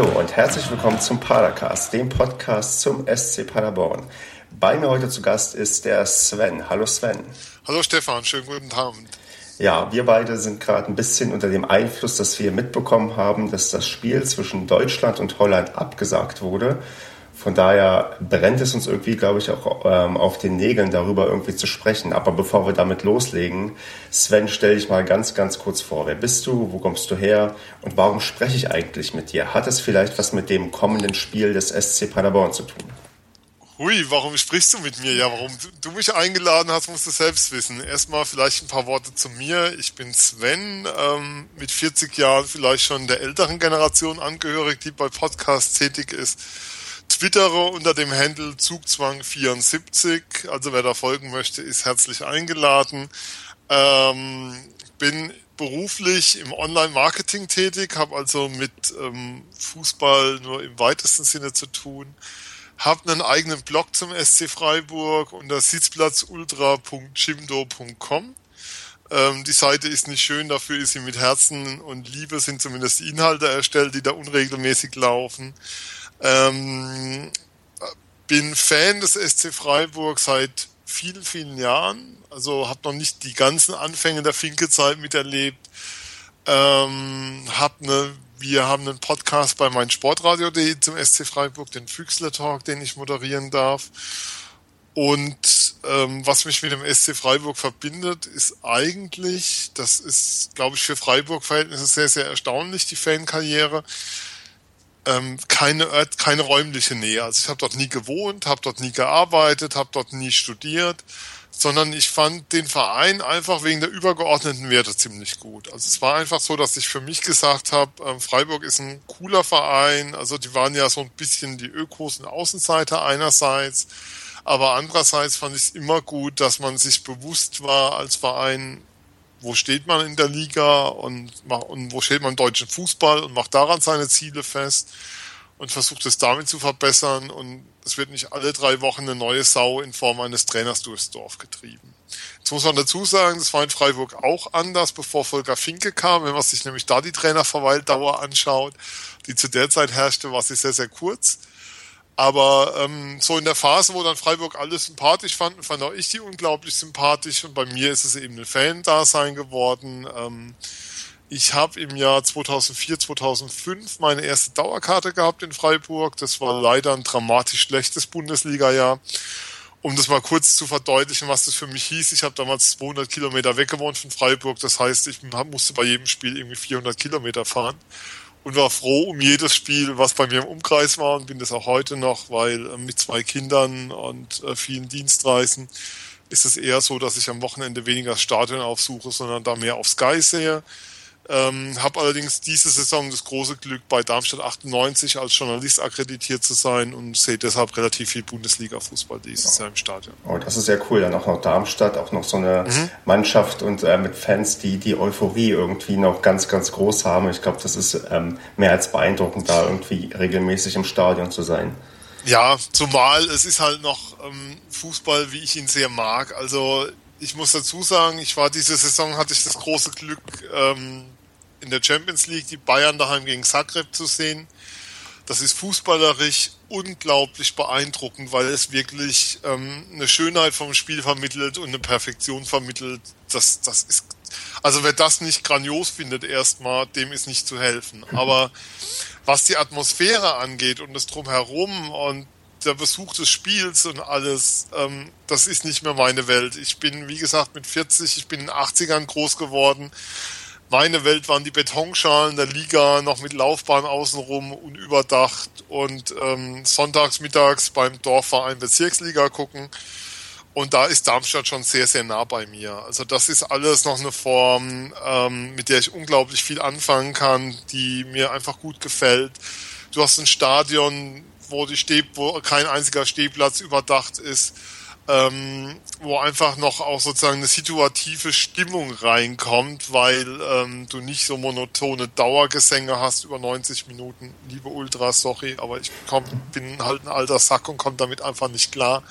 Hallo und herzlich willkommen zum Padercast, dem Podcast zum SC Paderborn. Bei mir heute zu Gast ist der Sven. Hallo Sven. Hallo Stefan, schönen guten Abend. Ja, wir beide sind gerade ein bisschen unter dem Einfluss, dass wir mitbekommen haben, dass das Spiel zwischen Deutschland und Holland abgesagt wurde. Von daher brennt es uns irgendwie, glaube ich, auch ähm, auf den Nägeln, darüber irgendwie zu sprechen. Aber bevor wir damit loslegen, Sven, stell dich mal ganz, ganz kurz vor. Wer bist du? Wo kommst du her? Und warum spreche ich eigentlich mit dir? Hat es vielleicht was mit dem kommenden Spiel des SC Paderborn zu tun? Hui, warum sprichst du mit mir? Ja, warum du mich eingeladen hast, musst du selbst wissen. Erstmal vielleicht ein paar Worte zu mir. Ich bin Sven, ähm, mit 40 Jahren vielleicht schon der älteren Generation angehörig, die bei Podcasts tätig ist twittere unter dem Handle Zugzwang74. Also wer da folgen möchte, ist herzlich eingeladen. Ähm, bin beruflich im Online-Marketing tätig, habe also mit ähm, Fußball nur im weitesten Sinne zu tun. Habe einen eigenen Blog zum SC Freiburg unter sitzplatzultra.chimdo.com. Ähm, die Seite ist nicht schön, dafür ist sie mit Herzen und Liebe sind zumindest die Inhalte erstellt, die da unregelmäßig laufen. Ähm, bin Fan des SC Freiburg seit vielen, vielen Jahren. Also habe noch nicht die ganzen Anfänge der Finke-Zeit miterlebt. Ähm, hab ne, wir haben einen Podcast bei meinsportradio.de zum SC Freiburg, den Füchsler Talk, den ich moderieren darf. Und ähm, was mich mit dem SC Freiburg verbindet, ist eigentlich, das ist, glaube ich, für Freiburg-Verhältnisse sehr, sehr erstaunlich, die Fankarriere ähm, keine, keine räumliche Nähe. Also ich habe dort nie gewohnt, habe dort nie gearbeitet, habe dort nie studiert, sondern ich fand den Verein einfach wegen der übergeordneten Werte ziemlich gut. Also es war einfach so, dass ich für mich gesagt habe, ähm, Freiburg ist ein cooler Verein. Also die waren ja so ein bisschen die Ökos und Außenseiter einerseits. Aber andererseits fand ich es immer gut, dass man sich bewusst war als Verein, wo steht man in der Liga und, und wo steht man im deutschen Fußball und macht daran seine Ziele fest und versucht es damit zu verbessern und es wird nicht alle drei Wochen eine neue Sau in Form eines Trainers durchs Dorf getrieben. Jetzt muss man dazu sagen, das war in Freiburg auch anders, bevor Volker Finke kam. Wenn man sich nämlich da die Trainerverweildauer anschaut, die zu der Zeit herrschte, war sie sehr, sehr kurz. Aber ähm, so in der Phase, wo dann Freiburg alles sympathisch fanden, fand auch ich die unglaublich sympathisch. Und bei mir ist es eben ein Fan-Dasein geworden. Ähm, ich habe im Jahr 2004, 2005 meine erste Dauerkarte gehabt in Freiburg. Das war leider ein dramatisch schlechtes Bundesliga-Jahr. Um das mal kurz zu verdeutlichen, was das für mich hieß. Ich habe damals 200 Kilometer weggewohnt von Freiburg. Das heißt, ich musste bei jedem Spiel irgendwie 400 Kilometer fahren und war froh um jedes Spiel, was bei mir im Umkreis war und bin das auch heute noch, weil äh, mit zwei Kindern und äh, vielen Dienstreisen ist es eher so, dass ich am Wochenende weniger das Stadion aufsuche, sondern da mehr auf Sky sehe. Ähm, habe allerdings diese Saison das große Glück, bei Darmstadt 98 als Journalist akkreditiert zu sein und sehe deshalb relativ viel Bundesliga-Fußball dieses Jahr im Stadion. Oh, das ist sehr cool. Dann auch noch Darmstadt, auch noch so eine mhm. Mannschaft und äh, mit Fans, die die Euphorie irgendwie noch ganz, ganz groß haben. Ich glaube, das ist ähm, mehr als beeindruckend, da irgendwie regelmäßig im Stadion zu sein. Ja, zumal es ist halt noch ähm, Fußball, wie ich ihn sehr mag. Also ich muss dazu sagen, ich war diese Saison, hatte ich das große Glück, ähm, in der Champions League die Bayern daheim gegen Zagreb zu sehen. Das ist fußballerisch unglaublich beeindruckend, weil es wirklich ähm, eine Schönheit vom Spiel vermittelt und eine Perfektion vermittelt. Das, das ist, also wer das nicht grandios findet, erstmal, dem ist nicht zu helfen. Aber was die Atmosphäre angeht und das drumherum und der Besuch des Spiels und alles, ähm, das ist nicht mehr meine Welt. Ich bin, wie gesagt, mit 40, ich bin in den 80ern groß geworden. Meine Welt waren die Betonschalen der Liga, noch mit Laufbahn außenrum, unüberdacht und ähm, sonntags, mittags beim Dorfverein Bezirksliga gucken. Und da ist Darmstadt schon sehr, sehr nah bei mir. Also das ist alles noch eine Form, ähm, mit der ich unglaublich viel anfangen kann, die mir einfach gut gefällt. Du hast ein Stadion, wo die Steh, wo kein einziger Stehplatz überdacht ist ähm, wo einfach noch auch sozusagen eine situative Stimmung reinkommt, weil ähm, du nicht so monotone Dauergesänge hast über 90 Minuten. Liebe Ultras, sorry, aber ich komm, bin halt ein alter Sack und komme damit einfach nicht klar.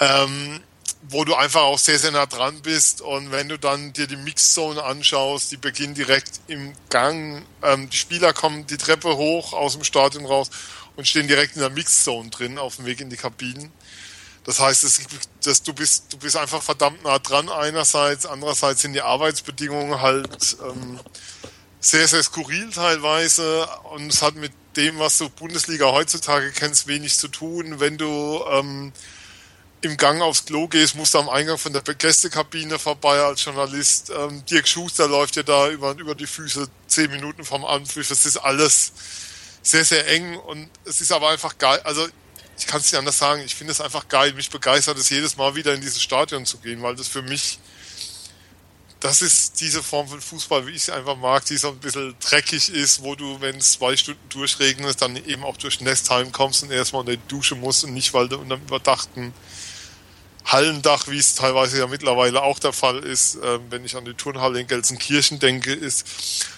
Ähm, wo du einfach auch sehr, sehr nah dran bist. Und wenn du dann dir die Mixzone anschaust, die beginnt direkt im Gang. Ähm, die Spieler kommen die Treppe hoch aus dem Stadion raus und stehen direkt in der Mixzone drin auf dem Weg in die Kabinen. Das heißt, dass, dass du bist, du bist einfach verdammt nah dran einerseits, andererseits sind die Arbeitsbedingungen halt ähm, sehr, sehr skurril teilweise und es hat mit dem, was du Bundesliga heutzutage kennst, wenig zu tun. Wenn du ähm, im Gang aufs Klo gehst, musst du am Eingang von der Gästekabine vorbei als Journalist. Ähm, Dirk Schuster läuft dir da über, über die Füße zehn Minuten vom Anpfiff. Es ist alles sehr, sehr eng und es ist aber einfach geil. Also ich kann es nicht anders sagen, ich finde es einfach geil. Mich begeistert es jedes Mal wieder in dieses Stadion zu gehen, weil das für mich, das ist diese Form von Fußball, wie ich es einfach mag, die so ein bisschen dreckig ist, wo du, wenn es zwei Stunden durchregnet, dann eben auch durch Nestheim kommst und erstmal unter die Dusche musst und nicht, weil du unter einem überdachten Hallendach, wie es teilweise ja mittlerweile auch der Fall ist, äh, wenn ich an die Turnhalle in Gelsenkirchen denke, ist,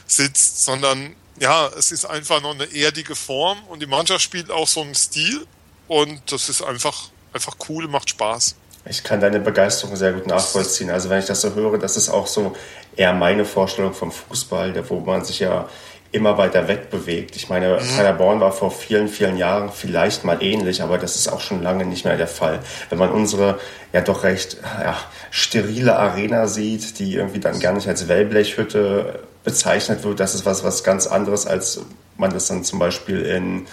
sitzt, sondern ja, es ist einfach noch eine erdige Form und die Mannschaft spielt auch so einen Stil und das ist einfach, einfach cool, macht Spaß. Ich kann deine Begeisterung sehr gut nachvollziehen. Also wenn ich das so höre, das ist auch so eher meine Vorstellung vom Fußball, wo man sich ja immer weiter wegbewegt. Ich meine, mhm. Paderborn war vor vielen, vielen Jahren vielleicht mal ähnlich, aber das ist auch schon lange nicht mehr der Fall. Wenn man unsere ja doch recht ja, sterile Arena sieht, die irgendwie dann gar nicht als Wellblechhütte bezeichnet wird, das ist was, was ganz anderes, als man das dann zum Beispiel in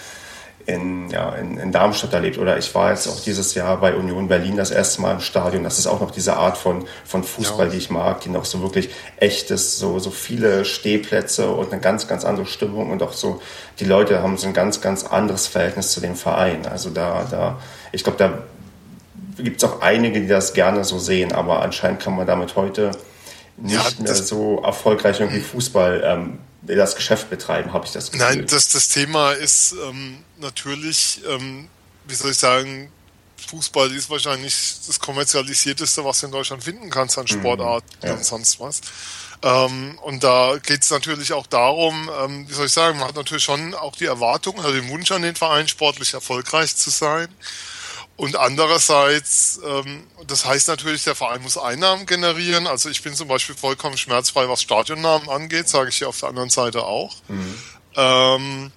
in, ja, in, in Darmstadt erlebt. Oder ich war jetzt auch dieses Jahr bei Union Berlin das erste Mal im Stadion. Das ist auch noch diese Art von, von Fußball, ja. die ich mag, die noch so wirklich echtes, so, so viele Stehplätze und eine ganz, ganz andere Stimmung und auch so, die Leute haben so ein ganz, ganz anderes Verhältnis zu dem Verein. Also da, da, ich glaube, da gibt es auch einige, die das gerne so sehen, aber anscheinend kann man damit heute nicht ja, mehr so erfolgreich irgendwie Fußball ähm, das Geschäft betreiben, habe ich das Gefühl. Nein, das, das Thema ist ähm, natürlich, ähm, wie soll ich sagen, Fußball ist wahrscheinlich das kommerzialisierteste, was du in Deutschland finden kannst an Sportart mhm, ja. und sonst was. Ähm, und da geht es natürlich auch darum, ähm, wie soll ich sagen, man hat natürlich schon auch die Erwartung, also den Wunsch an den Verein, sportlich erfolgreich zu sein. Und andererseits, ähm, das heißt natürlich, der Verein muss Einnahmen generieren. Also ich bin zum Beispiel vollkommen schmerzfrei, was Stadionnamen angeht, sage ich hier auf der anderen Seite auch. Mhm. Ähm,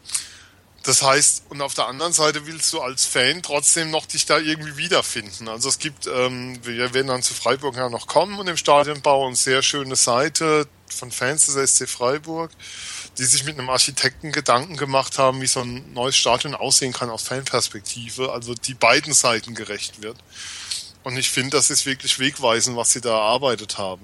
das heißt, und auf der anderen Seite willst du als Fan trotzdem noch dich da irgendwie wiederfinden. Also es gibt, ähm, wir werden dann zu Freiburg ja noch kommen und im Stadionbau eine sehr schöne Seite von Fans des SC Freiburg die sich mit einem Architekten Gedanken gemacht haben, wie so ein neues Stadion aussehen kann aus Fanperspektive, also die beiden Seiten gerecht wird. Und ich finde, das ist wirklich wegweisend, was sie da erarbeitet haben.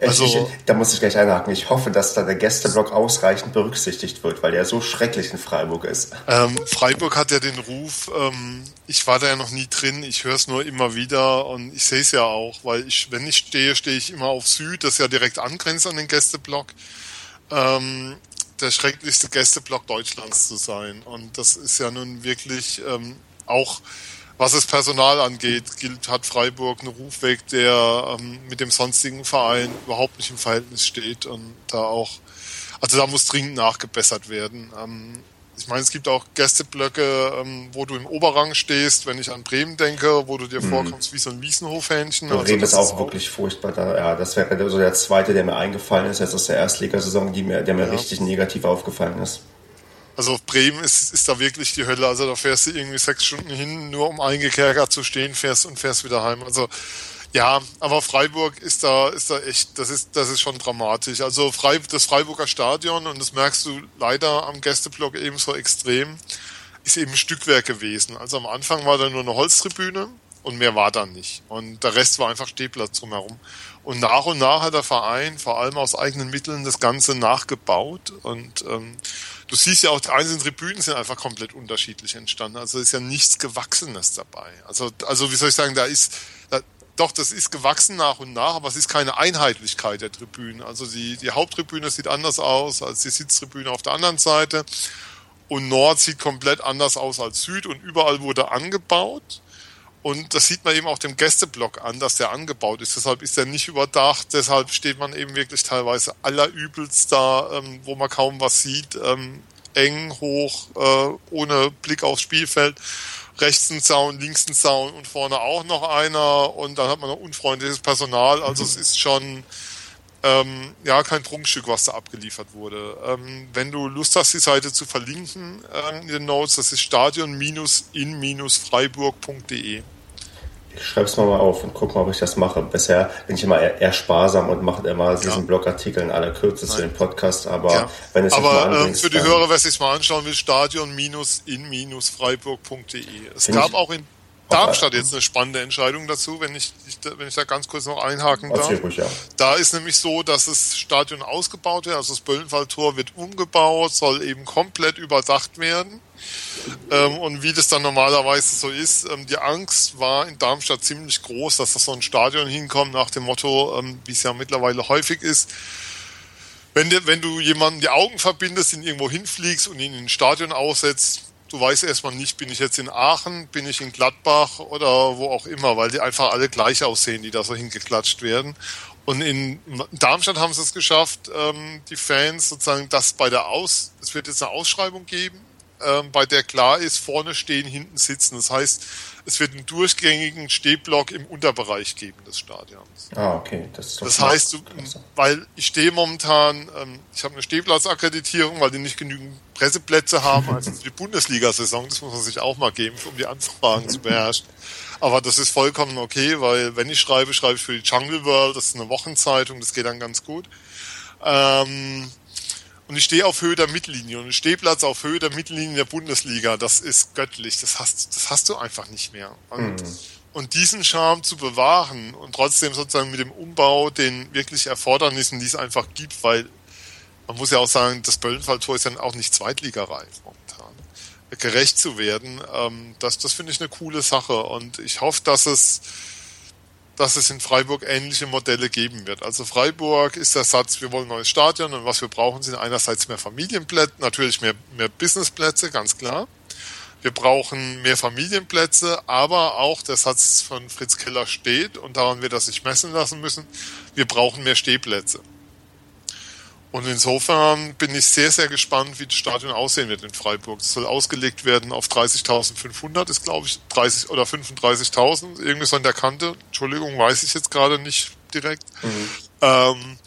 Also, ich, da muss ich gleich einhaken. Ich hoffe, dass da der Gästeblock ausreichend berücksichtigt wird, weil der so schrecklich in Freiburg ist. Ähm, Freiburg hat ja den Ruf, ähm, ich war da ja noch nie drin, ich höre es nur immer wieder und ich sehe es ja auch, weil ich, wenn ich stehe, stehe ich immer auf Süd, das ja direkt angrenzt an den Gästeblock. Ähm, der schrecklichste Gästeblock Deutschlands zu sein. Und das ist ja nun wirklich ähm, auch, was das Personal angeht, gilt, hat Freiburg einen Rufweg, der ähm, mit dem sonstigen Verein überhaupt nicht im Verhältnis steht und da auch, also da muss dringend nachgebessert werden. Ähm, ich meine, es gibt auch Gästeblöcke, ähm, wo du im Oberrang stehst, wenn ich an Bremen denke, wo du dir mhm. vorkommst wie so ein Wiesenhofhähnchen. Also Bremen ist auch wirklich furchtbar. Da, ja, das wäre so der zweite, der mir eingefallen ist, jetzt aus der Erstligasaison, die mir, der mir ja. richtig negativ aufgefallen ist. Also Bremen ist, ist da wirklich die Hölle. Also da fährst du irgendwie sechs Stunden hin, nur um eingekerkert zu stehen, fährst und fährst wieder heim. Also ja, aber Freiburg ist da, ist da echt, das ist, das ist schon dramatisch. Also Frei, das Freiburger Stadion, und das merkst du leider am Gästeblock ebenso extrem, ist eben Stückwerk gewesen. Also am Anfang war da nur eine Holztribüne und mehr war da nicht. Und der Rest war einfach Stehplatz drumherum. Und nach und nach hat der Verein, vor allem aus eigenen Mitteln, das Ganze nachgebaut. Und ähm, du siehst ja auch, die einzelnen Tribünen sind einfach komplett unterschiedlich entstanden. Also ist ja nichts Gewachsenes dabei. Also, also wie soll ich sagen, da ist, doch, das ist gewachsen nach und nach, aber es ist keine Einheitlichkeit der Tribünen. Also die, die Haupttribüne sieht anders aus als die Sitztribüne auf der anderen Seite. Und Nord sieht komplett anders aus als Süd und überall wurde angebaut. Und das sieht man eben auch dem Gästeblock an, dass der angebaut ist. Deshalb ist er nicht überdacht. Deshalb steht man eben wirklich teilweise allerübelst da, ähm, wo man kaum was sieht. Ähm, eng, hoch, äh, ohne Blick aufs Spielfeld. Rechts ein Zaun, links ein Zaun und vorne auch noch einer und dann hat man noch unfreundliches Personal. Also es ist schon ähm, ja kein Prunkstück, was da abgeliefert wurde. Ähm, wenn du Lust hast, die Seite zu verlinken ähm, in den Notes, das ist stadion-in-freiburg.de. Ich schreibe es mal, mal auf und gucke mal, ob ich das mache. Bisher bin ich immer eher, eher sparsam und mache immer diesen ja. Blogartikel in aller Kürze zu dem Podcast, aber ja. wenn es Aber mal ähm, für die Hörer, wer sich mal anschauen will, stadion-in-freiburg.de. Es gab auch in Darmstadt jetzt eine spannende Entscheidung dazu, wenn ich, wenn ich da ganz kurz noch einhaken darf. Ruhig, ja. Da ist nämlich so, dass das Stadion ausgebaut wird, also das Böllenfalltor wird umgebaut, soll eben komplett überdacht werden. Ähm, und wie das dann normalerweise so ist, ähm, die Angst war in Darmstadt ziemlich groß, dass das so ein Stadion hinkommt nach dem Motto, ähm, wie es ja mittlerweile häufig ist, wenn, de, wenn du jemanden die Augen verbindest, ihn irgendwo hinfliegst und ihn in ein Stadion aussetzt, du weißt erstmal nicht, bin ich jetzt in Aachen, bin ich in Gladbach oder wo auch immer, weil die einfach alle gleich aussehen, die da so hingeklatscht werden. Und in Darmstadt haben sie es geschafft, ähm, die Fans sozusagen, dass bei der Aus, es wird jetzt eine Ausschreibung geben, ähm, bei der klar ist, vorne stehen, hinten sitzen. Das heißt, es wird einen durchgängigen Stehblock im Unterbereich geben des Stadions. Ah, okay. Das, das heißt, du, weil ich stehe momentan, ähm, ich habe eine Stehplatzakkreditierung, weil die nicht genügend Presseplätze haben, also die Bundesliga-Saison, das muss man sich auch mal geben, um die Anfragen zu beherrschen. Aber das ist vollkommen okay, weil wenn ich schreibe, schreibe ich für die Jungle World, das ist eine Wochenzeitung, das geht dann ganz gut. Ähm, und ich stehe auf Höhe der Mittellinie und ein Stehplatz auf Höhe der Mittellinie der Bundesliga, das ist göttlich. Das hast, das hast du einfach nicht mehr. Und, mhm. und diesen Charme zu bewahren und trotzdem sozusagen mit dem Umbau den wirklich Erfordernissen, die es einfach gibt, weil man muss ja auch sagen, das Böllenfalltor ist ja auch nicht zweitligareif momentan. Gerecht zu werden, ähm, das, das finde ich eine coole Sache und ich hoffe, dass es dass es in Freiburg ähnliche Modelle geben wird. Also Freiburg ist der Satz, wir wollen neues Stadion und was wir brauchen, sind einerseits mehr Familienplätze, natürlich mehr, mehr Businessplätze, ganz klar. Wir brauchen mehr Familienplätze, aber auch der Satz von Fritz Keller steht und daran wird er sich messen lassen müssen, wir brauchen mehr Stehplätze. Und insofern bin ich sehr, sehr gespannt, wie das Stadion aussehen wird in Freiburg. Es soll ausgelegt werden auf 30.500, ist glaube ich 30 oder 35.000, irgendwie so an der Kante. Entschuldigung, weiß ich jetzt gerade nicht direkt. Mhm. Ähm,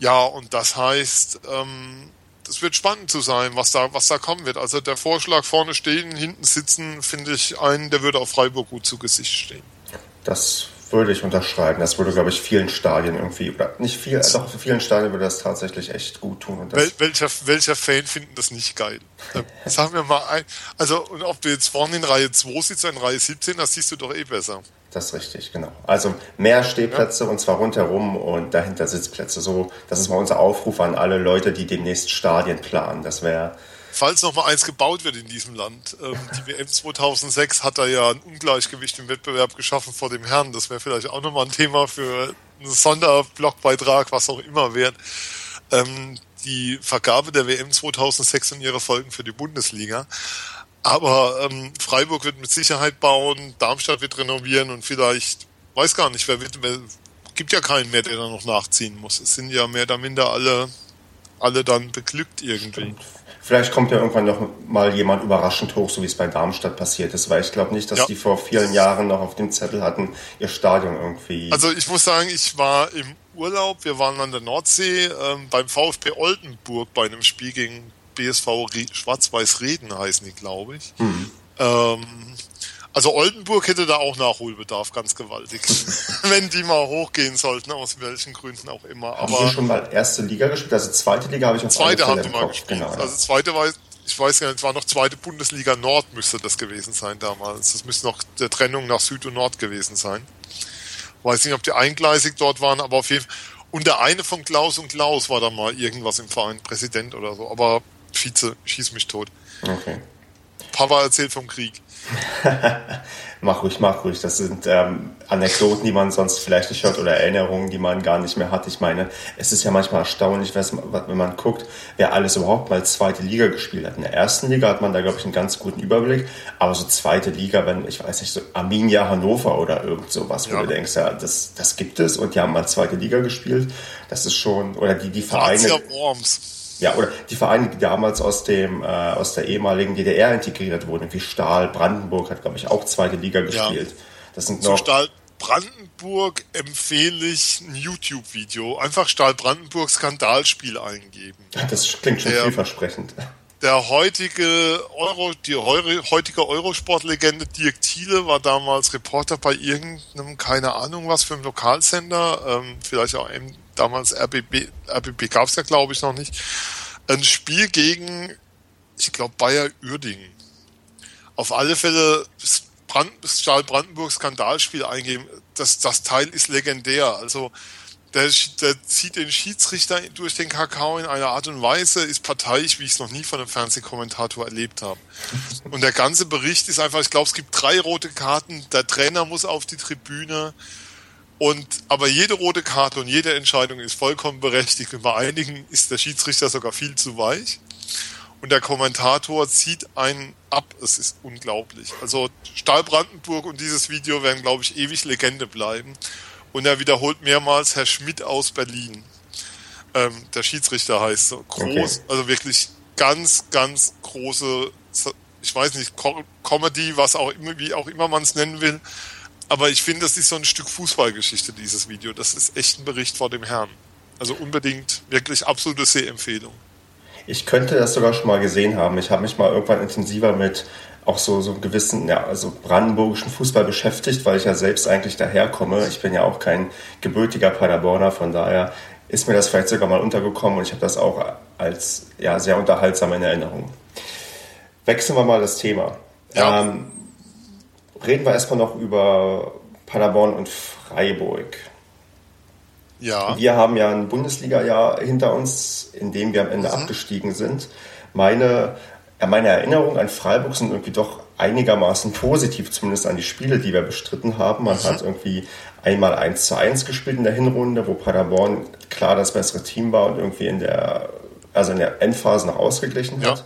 ja, und das heißt, ähm, es wird spannend zu sein, was da, was da kommen wird. Also der Vorschlag vorne stehen, hinten sitzen, finde ich einen, der würde auf Freiburg gut zu Gesicht stehen. Das würde ich unterschreiben. Das würde, glaube ich, vielen Stadien irgendwie, oder nicht viel, doch für vielen Stadien würde das tatsächlich echt gut tun. Und Wel welcher, welcher Fan findet das nicht geil? Sagen wir mal ein, also, und ob du jetzt vorne in Reihe 2 sitzt oder in Reihe 17, das siehst du doch eh besser. Das ist richtig, genau. Also mehr Stehplätze ja. und zwar rundherum und dahinter Sitzplätze. So, das ist mal unser Aufruf an alle Leute, die demnächst Stadien planen. Das wäre falls noch mal eins gebaut wird in diesem Land. Ähm, die WM 2006 hat da ja ein Ungleichgewicht im Wettbewerb geschaffen vor dem Herrn. Das wäre vielleicht auch noch mal ein Thema für einen Sonderblogbeitrag, was auch immer wert. Ähm, die Vergabe der WM 2006 und ihre Folgen für die Bundesliga. Aber ähm, Freiburg wird mit Sicherheit bauen, Darmstadt wird renovieren und vielleicht, weiß gar nicht, wer wird, wer, gibt ja keinen mehr, der da noch nachziehen muss. Es sind ja mehr oder minder alle, alle dann beglückt irgendwie. Stimmt. Vielleicht kommt ja irgendwann noch mal jemand überraschend hoch, so wie es bei Darmstadt passiert ist, weil ich glaube nicht, dass ja. die vor vielen Jahren noch auf dem Zettel hatten, ihr Stadion irgendwie. Also ich muss sagen, ich war im Urlaub, wir waren an der Nordsee ähm, beim VfB Oldenburg bei einem Spiel gegen BSV Schwarz-Weiß Reden heißen die, glaube ich. Mhm. Ähm, also Oldenburg hätte da auch Nachholbedarf, ganz gewaltig. Wenn die mal hochgehen sollten, aus welchen Gründen auch immer. Haben Aber schon mal erste Liga gespielt? Also zweite Liga habe ich auf Zweite haben Sie mal gespielt. Genau, ja. Also zweite war, ich weiß gar nicht, war noch zweite Bundesliga Nord müsste das gewesen sein damals. Das müsste noch der Trennung nach Süd und Nord gewesen sein. Weiß nicht, ob die eingleisig dort waren, aber auf jeden Fall. Und der eine von Klaus und Klaus war da mal irgendwas im Verein, Präsident oder so. Aber Vize, schieß mich tot. Okay. Papa erzählt vom Krieg. mach ruhig, mach ruhig. Das sind ähm, Anekdoten, die man sonst vielleicht nicht hört oder Erinnerungen, die man gar nicht mehr hat. Ich meine, es ist ja manchmal erstaunlich, wenn man guckt, wer alles überhaupt mal zweite Liga gespielt hat. In der ersten Liga hat man da, glaube ich, einen ganz guten Überblick. Aber so zweite Liga, wenn, ich weiß nicht, so Arminia Hannover oder irgend sowas, wo ja. du denkst, ja, das, das gibt es und die haben mal zweite Liga gespielt. Das ist schon, oder die, die Vereine. Worms Ja, oder die Vereine, die damals aus dem äh, aus der ehemaligen DDR integriert wurden, wie Stahl, Brandenburg hat, glaube ich, auch zweite Liga gespielt. Ja. Das sind noch. Zu Stahl Brandenburg empfehle ich ein YouTube-Video. Einfach Stahl Brandenburg Skandalspiel eingeben. Das klingt schon der, vielversprechend. Der heutige Euro, die heutige Eurosport-Legende Dirk Thiele war damals Reporter bei irgendeinem, keine Ahnung was für einem Lokalsender, ähm, vielleicht auch eben damals RBB, RBB gab es ja glaube ich noch nicht. Ein Spiel gegen, ich glaube Bayer Uerdingen. Auf alle Fälle Brand, Stahl Brandenburg Skandalspiel eingeben. Das, das Teil ist legendär. Also der, der zieht den Schiedsrichter durch den Kakao in einer Art und Weise, ist parteiisch, wie ich es noch nie von einem Fernsehkommentator erlebt habe. Und der ganze Bericht ist einfach, ich glaube, es gibt drei rote Karten, der Trainer muss auf die Tribüne. Und aber jede rote Karte und jede Entscheidung ist vollkommen berechtigt. Und bei einigen ist der Schiedsrichter sogar viel zu weich und der Kommentator zieht einen ab. Es ist unglaublich. Also Stahl Brandenburg und dieses Video werden, glaube ich, ewig Legende bleiben. Und er wiederholt mehrmals Herr Schmidt aus Berlin. Ähm, der Schiedsrichter heißt so. Groß, okay. also wirklich ganz, ganz große, ich weiß nicht, Comedy, was auch immer, wie auch immer man es nennen will. Aber ich finde, das ist so ein Stück Fußballgeschichte, dieses Video. Das ist echt ein Bericht vor dem Herrn. Also unbedingt wirklich absolute Sehempfehlung. Ich könnte das sogar schon mal gesehen haben. Ich habe mich mal irgendwann intensiver mit auch so, so einem gewissen, ja, also brandenburgischen Fußball beschäftigt, weil ich ja selbst eigentlich daherkomme. Ich bin ja auch kein gebürtiger Paderborner, von daher ist mir das vielleicht sogar mal untergekommen und ich habe das auch als ja, sehr unterhaltsam in Erinnerung. Wechseln wir mal das Thema. Ja. Ähm, reden wir erstmal noch über Paderborn und Freiburg. Ja. Wir haben ja ein Bundesliga-Jahr hinter uns, in dem wir am Ende mhm. abgestiegen sind. Meine, ja, meine Erinnerungen an Freiburg sind irgendwie doch einigermaßen positiv, zumindest an die Spiele, die wir bestritten haben. Man mhm. hat irgendwie einmal 1 zu 1 gespielt in der Hinrunde, wo Paderborn klar das bessere Team war und irgendwie in der, also in der Endphase noch ausgeglichen hat.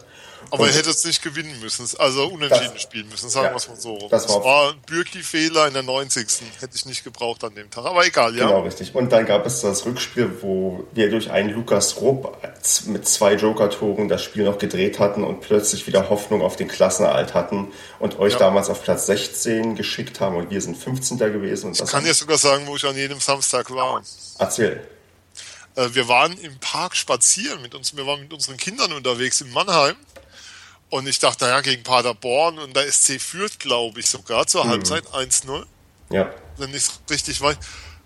Aber er hätte es nicht gewinnen müssen, also unentschieden das, spielen müssen, sagen ja, wir es mal so. Das war, das war ein Bürki-Fehler in der 90. Hätte ich nicht gebraucht an dem Tag, aber egal, ja. Genau, richtig. Und dann gab es das Rückspiel, wo wir durch einen Lukas Rupp mit zwei Joker-Toren das Spiel noch gedreht hatten und plötzlich wieder Hoffnung auf den Klassenerhalt hatten und euch ja. damals auf Platz 16 geschickt haben und wir sind 15. gewesen. Und ich kann ja sogar sagen, wo ich an jedem Samstag war. Erzähl äh, wir waren im Park spazieren mit uns, wir waren mit unseren Kindern unterwegs in Mannheim und ich dachte, naja, gegen Paderborn und der SC führt, glaube ich, sogar zur mhm. Halbzeit 1-0. Ja. Wenn ich es richtig weiß.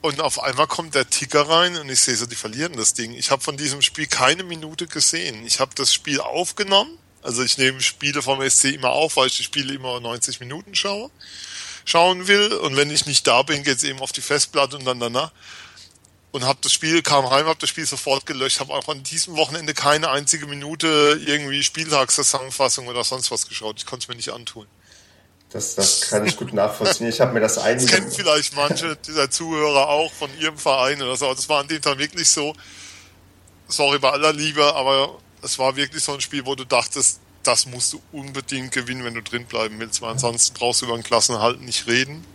Und auf einmal kommt der Ticker rein und ich sehe so, die verlieren das Ding. Ich habe von diesem Spiel keine Minute gesehen. Ich habe das Spiel aufgenommen. Also ich nehme Spiele vom SC immer auf, weil ich die Spiele immer 90 Minuten schaue, schauen will. Und wenn ich nicht da bin, geht es eben auf die Festplatte und dann danach und habe das Spiel, kam heim, habe das Spiel sofort gelöscht, habe auch an diesem Wochenende keine einzige Minute irgendwie Spieltagszusammenfassung oder sonst was geschaut. Ich konnte es mir nicht antun. Das, das kann ich gut nachvollziehen. Ich habe mir das einige... Das kennen vielleicht manche dieser Zuhörer auch von ihrem Verein oder so. Das war an dem Tag wirklich so, sorry bei aller Liebe, aber es war wirklich so ein Spiel, wo du dachtest, das musst du unbedingt gewinnen, wenn du drin bleiben willst, weil ansonsten brauchst du über den Klassenhalt nicht reden.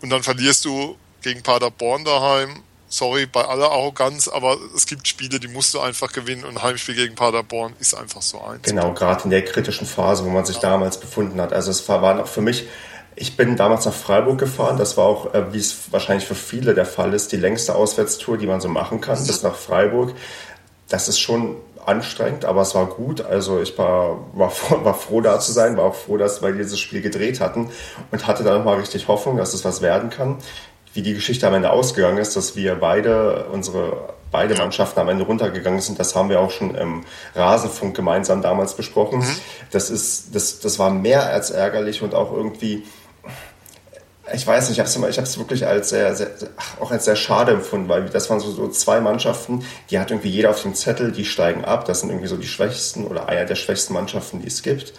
Und dann verlierst du gegen Paderborn daheim sorry, bei aller Arroganz, aber es gibt Spiele, die musst du einfach gewinnen und Heimspiel gegen Paderborn ist einfach so eins. Genau, gerade in der kritischen Phase, wo man sich ja. damals befunden hat. Also es war noch für mich, ich bin damals nach Freiburg gefahren, das war auch, äh, wie es wahrscheinlich für viele der Fall ist, die längste Auswärtstour, die man so machen kann, bis nach Freiburg. Das ist schon anstrengend, aber es war gut. Also ich war, war, war froh da zu sein, war auch froh, dass wir dieses Spiel gedreht hatten und hatte dann nochmal richtig Hoffnung, dass es was werden kann wie die Geschichte am Ende ausgegangen ist, dass wir beide, unsere beide Mannschaften am Ende runtergegangen sind, das haben wir auch schon im Rasenfunk gemeinsam damals besprochen. Mhm. Das ist, das, das war mehr als ärgerlich und auch irgendwie, ich weiß nicht, ich habe es ich hab's wirklich als sehr, sehr, auch als sehr schade empfunden, weil das waren so, so zwei Mannschaften, die hat irgendwie jeder auf dem Zettel, die steigen ab. Das sind irgendwie so die schwächsten oder einer der schwächsten Mannschaften, die es gibt.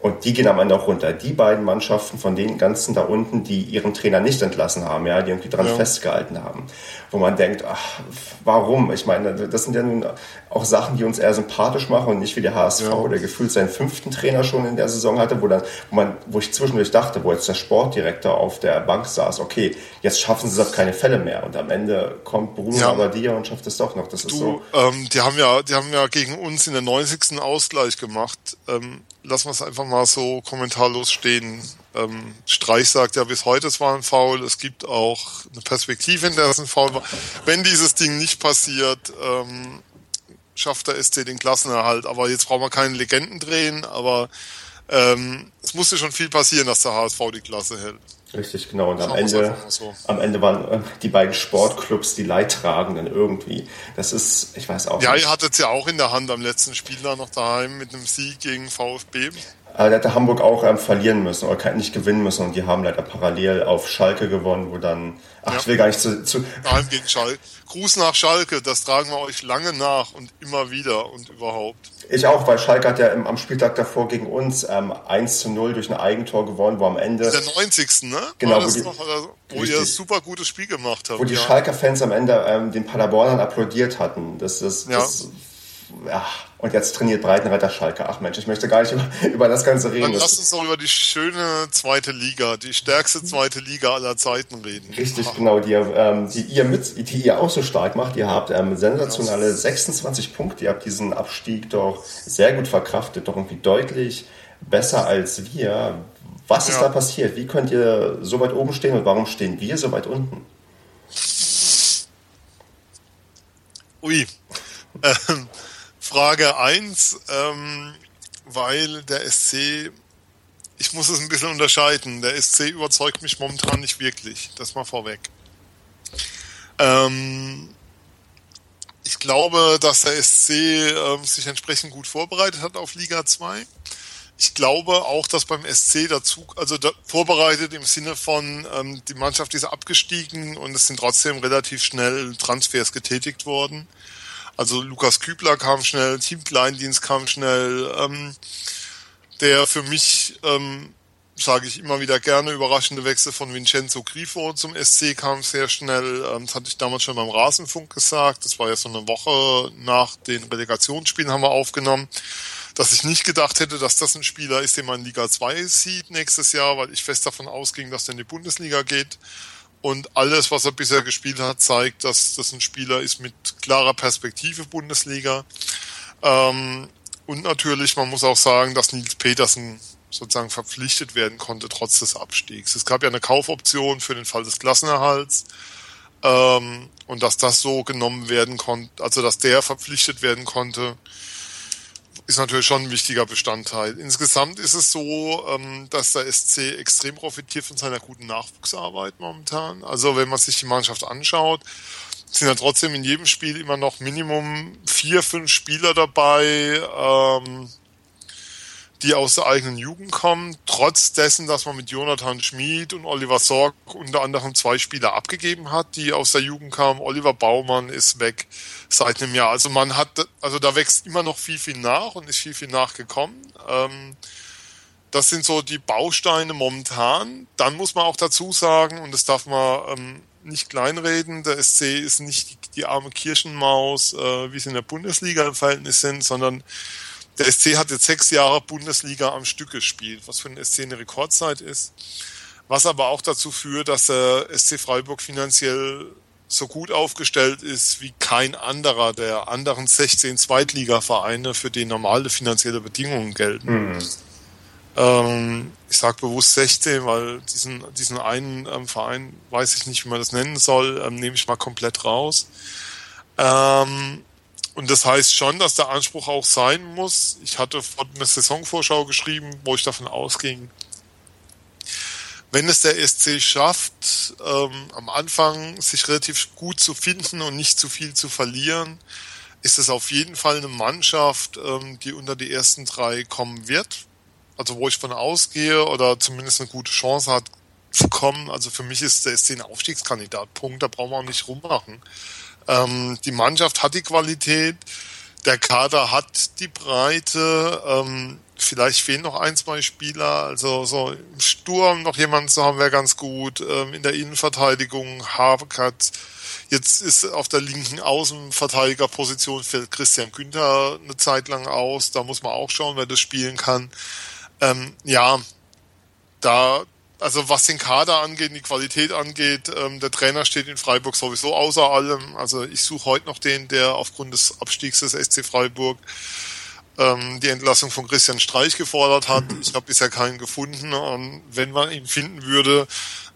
Und die gehen am Ende auch runter. Die beiden Mannschaften von den ganzen da unten, die ihren Trainer nicht entlassen haben, ja, die irgendwie dran ja. festgehalten haben. Wo man denkt, ach, warum? Ich meine, das sind ja nun auch Sachen, die uns eher sympathisch machen und nicht wie der HSV, ja. der gefühlt seinen fünften Trainer schon in der Saison hatte, wo dann, wo man, wo ich zwischendurch dachte, wo jetzt der Sportdirektor auf der Bank saß, okay, jetzt schaffen sie es auf keine Fälle mehr. Und am Ende kommt Bruno ja. Abadia und schafft es doch noch. Das ist du, so. Ähm, die haben ja, die haben ja gegen uns in der 90. Ausgleich gemacht. Ähm, lassen wir es einfach mal so kommentarlos stehen. Ähm, Streich sagt ja bis heute, es war ein Foul. Es gibt auch eine Perspektive, in der es ein Foul war. Wenn dieses Ding nicht passiert, ähm, schafft der SC den Klassenerhalt. Aber jetzt brauchen wir keinen Legenden drehen, aber ähm, es musste schon viel passieren, dass der HSV die Klasse hält. Richtig, genau. Und am Ende, so. am Ende waren äh, die beiden Sportclubs die Leidtragenden irgendwie. Das ist, ich weiß auch ja, nicht. Ja, ihr hattet es ja auch in der Hand am letzten Spiel da noch daheim mit einem Sieg gegen VfB. Aber da hätte Hamburg auch ähm, verlieren müssen oder nicht gewinnen müssen und die haben leider parallel auf Schalke gewonnen, wo dann, ach, ja. ich will gar nicht zu, zu Nein, gegen Schalke. Gruß nach Schalke, das tragen wir euch lange nach und immer wieder und überhaupt. Ich auch, weil Schalke hat ja im, am Spieltag davor gegen uns ähm, 1 zu 0 durch ein Eigentor gewonnen, wo am Ende... Der 90. ne? Genau, wo, die, noch, wo ihr ein super gutes Spiel gemacht habt. Wo die ja. Schalker Fans am Ende ähm, den Paderbornern applaudiert hatten. Das, das, ja. das ja, und jetzt trainiert Breitenreiter Schalke. Ach Mensch, ich möchte gar nicht über, über das Ganze reden. Dann lass uns doch über die schöne zweite Liga, die stärkste zweite Liga aller Zeiten reden. Richtig, Ach. genau, die, ähm, die, ihr mit, die ihr auch so stark macht. Ihr habt ähm, sensationale 26 Punkte. Ihr habt diesen Abstieg doch sehr gut verkraftet, doch irgendwie deutlich besser als wir. Was ja. ist da passiert? Wie könnt ihr so weit oben stehen und warum stehen wir so weit unten? Ui. Ähm, Frage 1, ähm, weil der SC, ich muss es ein bisschen unterscheiden, der SC überzeugt mich momentan nicht wirklich, das mal vorweg. Ähm, ich glaube, dass der SC ähm, sich entsprechend gut vorbereitet hat auf Liga 2. Ich glaube auch, dass beim SC dazu, also da, vorbereitet im Sinne von, ähm, die Mannschaft ist abgestiegen und es sind trotzdem relativ schnell Transfers getätigt worden. Also Lukas Kübler kam schnell, Team Kleindienst kam schnell. Ähm, der für mich, ähm, sage ich immer wieder gerne, überraschende Wechsel von Vincenzo Grifo zum SC kam sehr schnell. Ähm, das hatte ich damals schon beim Rasenfunk gesagt. Das war ja so eine Woche nach den Relegationsspielen haben wir aufgenommen. Dass ich nicht gedacht hätte, dass das ein Spieler ist, den man in Liga 2 sieht nächstes Jahr, weil ich fest davon ausging, dass der in die Bundesliga geht. Und alles, was er bisher gespielt hat, zeigt, dass das ein Spieler ist mit klarer Perspektive Bundesliga. Ähm, und natürlich, man muss auch sagen, dass Nils Petersen sozusagen verpflichtet werden konnte, trotz des Abstiegs. Es gab ja eine Kaufoption für den Fall des Klassenerhalts. Ähm, und dass das so genommen werden konnte, also dass der verpflichtet werden konnte, ist natürlich schon ein wichtiger Bestandteil. Insgesamt ist es so, ähm, dass der SC extrem profitiert von seiner guten Nachwuchsarbeit momentan. Also wenn man sich die Mannschaft anschaut, sind ja trotzdem in jedem Spiel immer noch Minimum vier, fünf Spieler dabei, ähm, die aus der eigenen Jugend kommen, trotz dessen, dass man mit Jonathan Schmid und Oliver Sorg unter anderem zwei Spieler abgegeben hat, die aus der Jugend kamen. Oliver Baumann ist weg seit einem Jahr. Also man hat, also da wächst immer noch viel, viel nach und ist viel, viel nachgekommen. Ähm, das sind so die Bausteine momentan. Dann muss man auch dazu sagen, und das darf man ähm, nicht kleinreden, der SC ist nicht die, die arme Kirchenmaus, äh, wie sie in der Bundesliga im Verhältnis sind, sondern der SC hat jetzt sechs Jahre Bundesliga am Stück gespielt, was für den SC eine Rekordzeit ist. Was aber auch dazu führt, dass der SC Freiburg finanziell so gut aufgestellt ist wie kein anderer der anderen 16 Zweitligavereine, für die normale finanzielle Bedingungen gelten. Mhm. Ähm, ich sage bewusst 16, weil diesen, diesen einen ähm, Verein, weiß ich nicht, wie man das nennen soll, ähm, nehme ich mal komplett raus. Ähm, und das heißt schon, dass der Anspruch auch sein muss. Ich hatte eine Saisonvorschau geschrieben, wo ich davon ausging, wenn es der SC schafft, ähm, am Anfang sich relativ gut zu finden und nicht zu viel zu verlieren, ist es auf jeden Fall eine Mannschaft, ähm, die unter die ersten drei kommen wird. Also wo ich von ausgehe oder zumindest eine gute Chance hat zu kommen. Also für mich ist der SC ein Aufstiegskandidat. Punkt. Da brauchen wir auch nicht rummachen. Ähm, die Mannschaft hat die Qualität. der Kader hat die Breite. Ähm, vielleicht fehlen noch ein, zwei Spieler. Also so im Sturm noch jemanden zu haben, wäre ganz gut. Ähm, in der Innenverteidigung Habekat. Jetzt ist auf der linken Außenverteidigerposition fällt Christian Günther eine Zeit lang aus. Da muss man auch schauen, wer das spielen kann. Ähm, ja, da, also was den Kader angeht, die Qualität angeht, ähm, der Trainer steht in Freiburg sowieso außer allem. Also ich suche heute noch den, der aufgrund des Abstiegs des SC Freiburg ähm, die Entlassung von Christian Streich gefordert hat. Ich habe bisher keinen gefunden. Und wenn man ihn finden würde,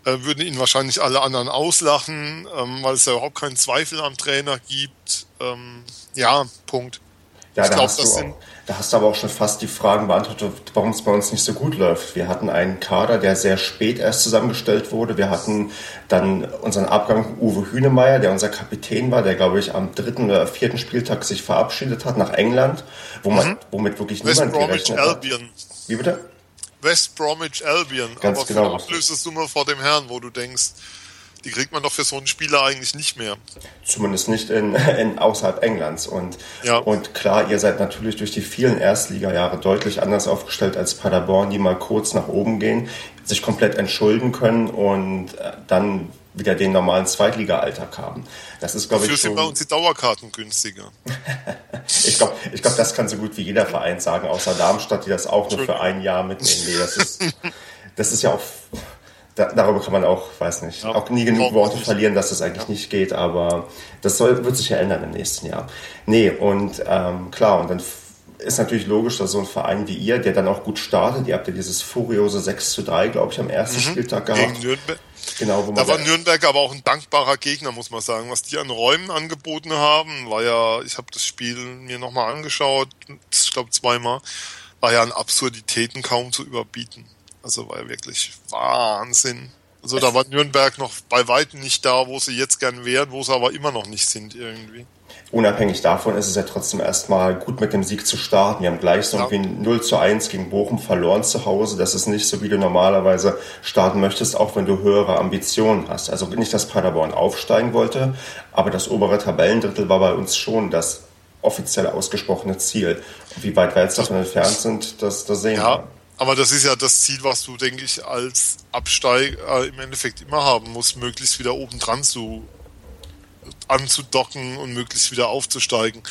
äh, würden ihn wahrscheinlich alle anderen auslachen, ähm, weil es ja überhaupt keinen Zweifel am Trainer gibt. Ähm, ja, Punkt. Ja, ich da, glaub, hast das du, da hast du aber auch schon fast die Fragen beantwortet, warum es bei uns nicht so gut läuft. Wir hatten einen Kader, der sehr spät erst zusammengestellt wurde. Wir hatten dann unseren Abgang Uwe Hünemeyer, der unser Kapitän war, der, glaube ich, am dritten oder vierten Spieltag sich verabschiedet hat nach England, wo man, mhm. womit wirklich West niemand Bromwich gerechnet Albion. hat. Wie bitte? West Bromwich Albion. Ganz aber genau. für eine Summe vor dem Herrn, wo du denkst, die kriegt man doch für so einen Spieler eigentlich nicht mehr. Zumindest nicht in, in außerhalb Englands. Und, ja. und klar, ihr seid natürlich durch die vielen Erstligajahre deutlich anders aufgestellt als Paderborn, die mal kurz nach oben gehen, sich komplett entschulden können und äh, dann wieder den normalen Zweitliga-Alltag haben. Das ist, glaube ich, so sind bei uns die Dauerkarten günstiger. ich glaube, ich glaub, das kann so gut wie jeder Verein sagen, außer Darmstadt, die das auch nur für ein Jahr mitnehmen. Nee, das ist, das ist ja auch da, darüber kann man auch, weiß nicht, ja, auch nie genug Worte verlieren, dass das eigentlich ja. nicht geht, aber das soll, wird sich ja ändern im nächsten Jahr. Nee, und ähm, klar, und dann ist natürlich logisch, dass so ein Verein wie ihr, der dann auch gut startet, ihr habt ja dieses furiose 6 zu 3, glaube ich, am ersten mhm. Spieltag gehabt. Gegen Nürnberg. Genau, wo man da war Nürnberg aber auch ein dankbarer Gegner, muss man sagen. Was die an Räumen angeboten haben, war ja, ich habe das Spiel mir nochmal angeschaut, ich glaube zweimal, war ja an Absurditäten kaum zu überbieten. Also war ja wirklich Wahnsinn. Also da war Nürnberg noch bei weitem nicht da, wo sie jetzt gern wären, wo sie aber immer noch nicht sind irgendwie. Unabhängig davon ist es ja trotzdem erstmal gut mit dem Sieg zu starten. Wir haben gleich so ja. irgendwie 0 zu 1 gegen Bochum verloren zu Hause. Das ist nicht so, wie du normalerweise starten möchtest, auch wenn du höhere Ambitionen hast. Also nicht, dass Paderborn aufsteigen wollte, aber das obere Tabellendrittel war bei uns schon das offiziell ausgesprochene Ziel. Und wie weit wir jetzt davon entfernt sind, das, das sehen ja. wir. Aber das ist ja das Ziel, was du, denke ich, als Absteiger im Endeffekt immer haben musst, möglichst wieder oben dran zu anzudocken und möglichst wieder aufzusteigen.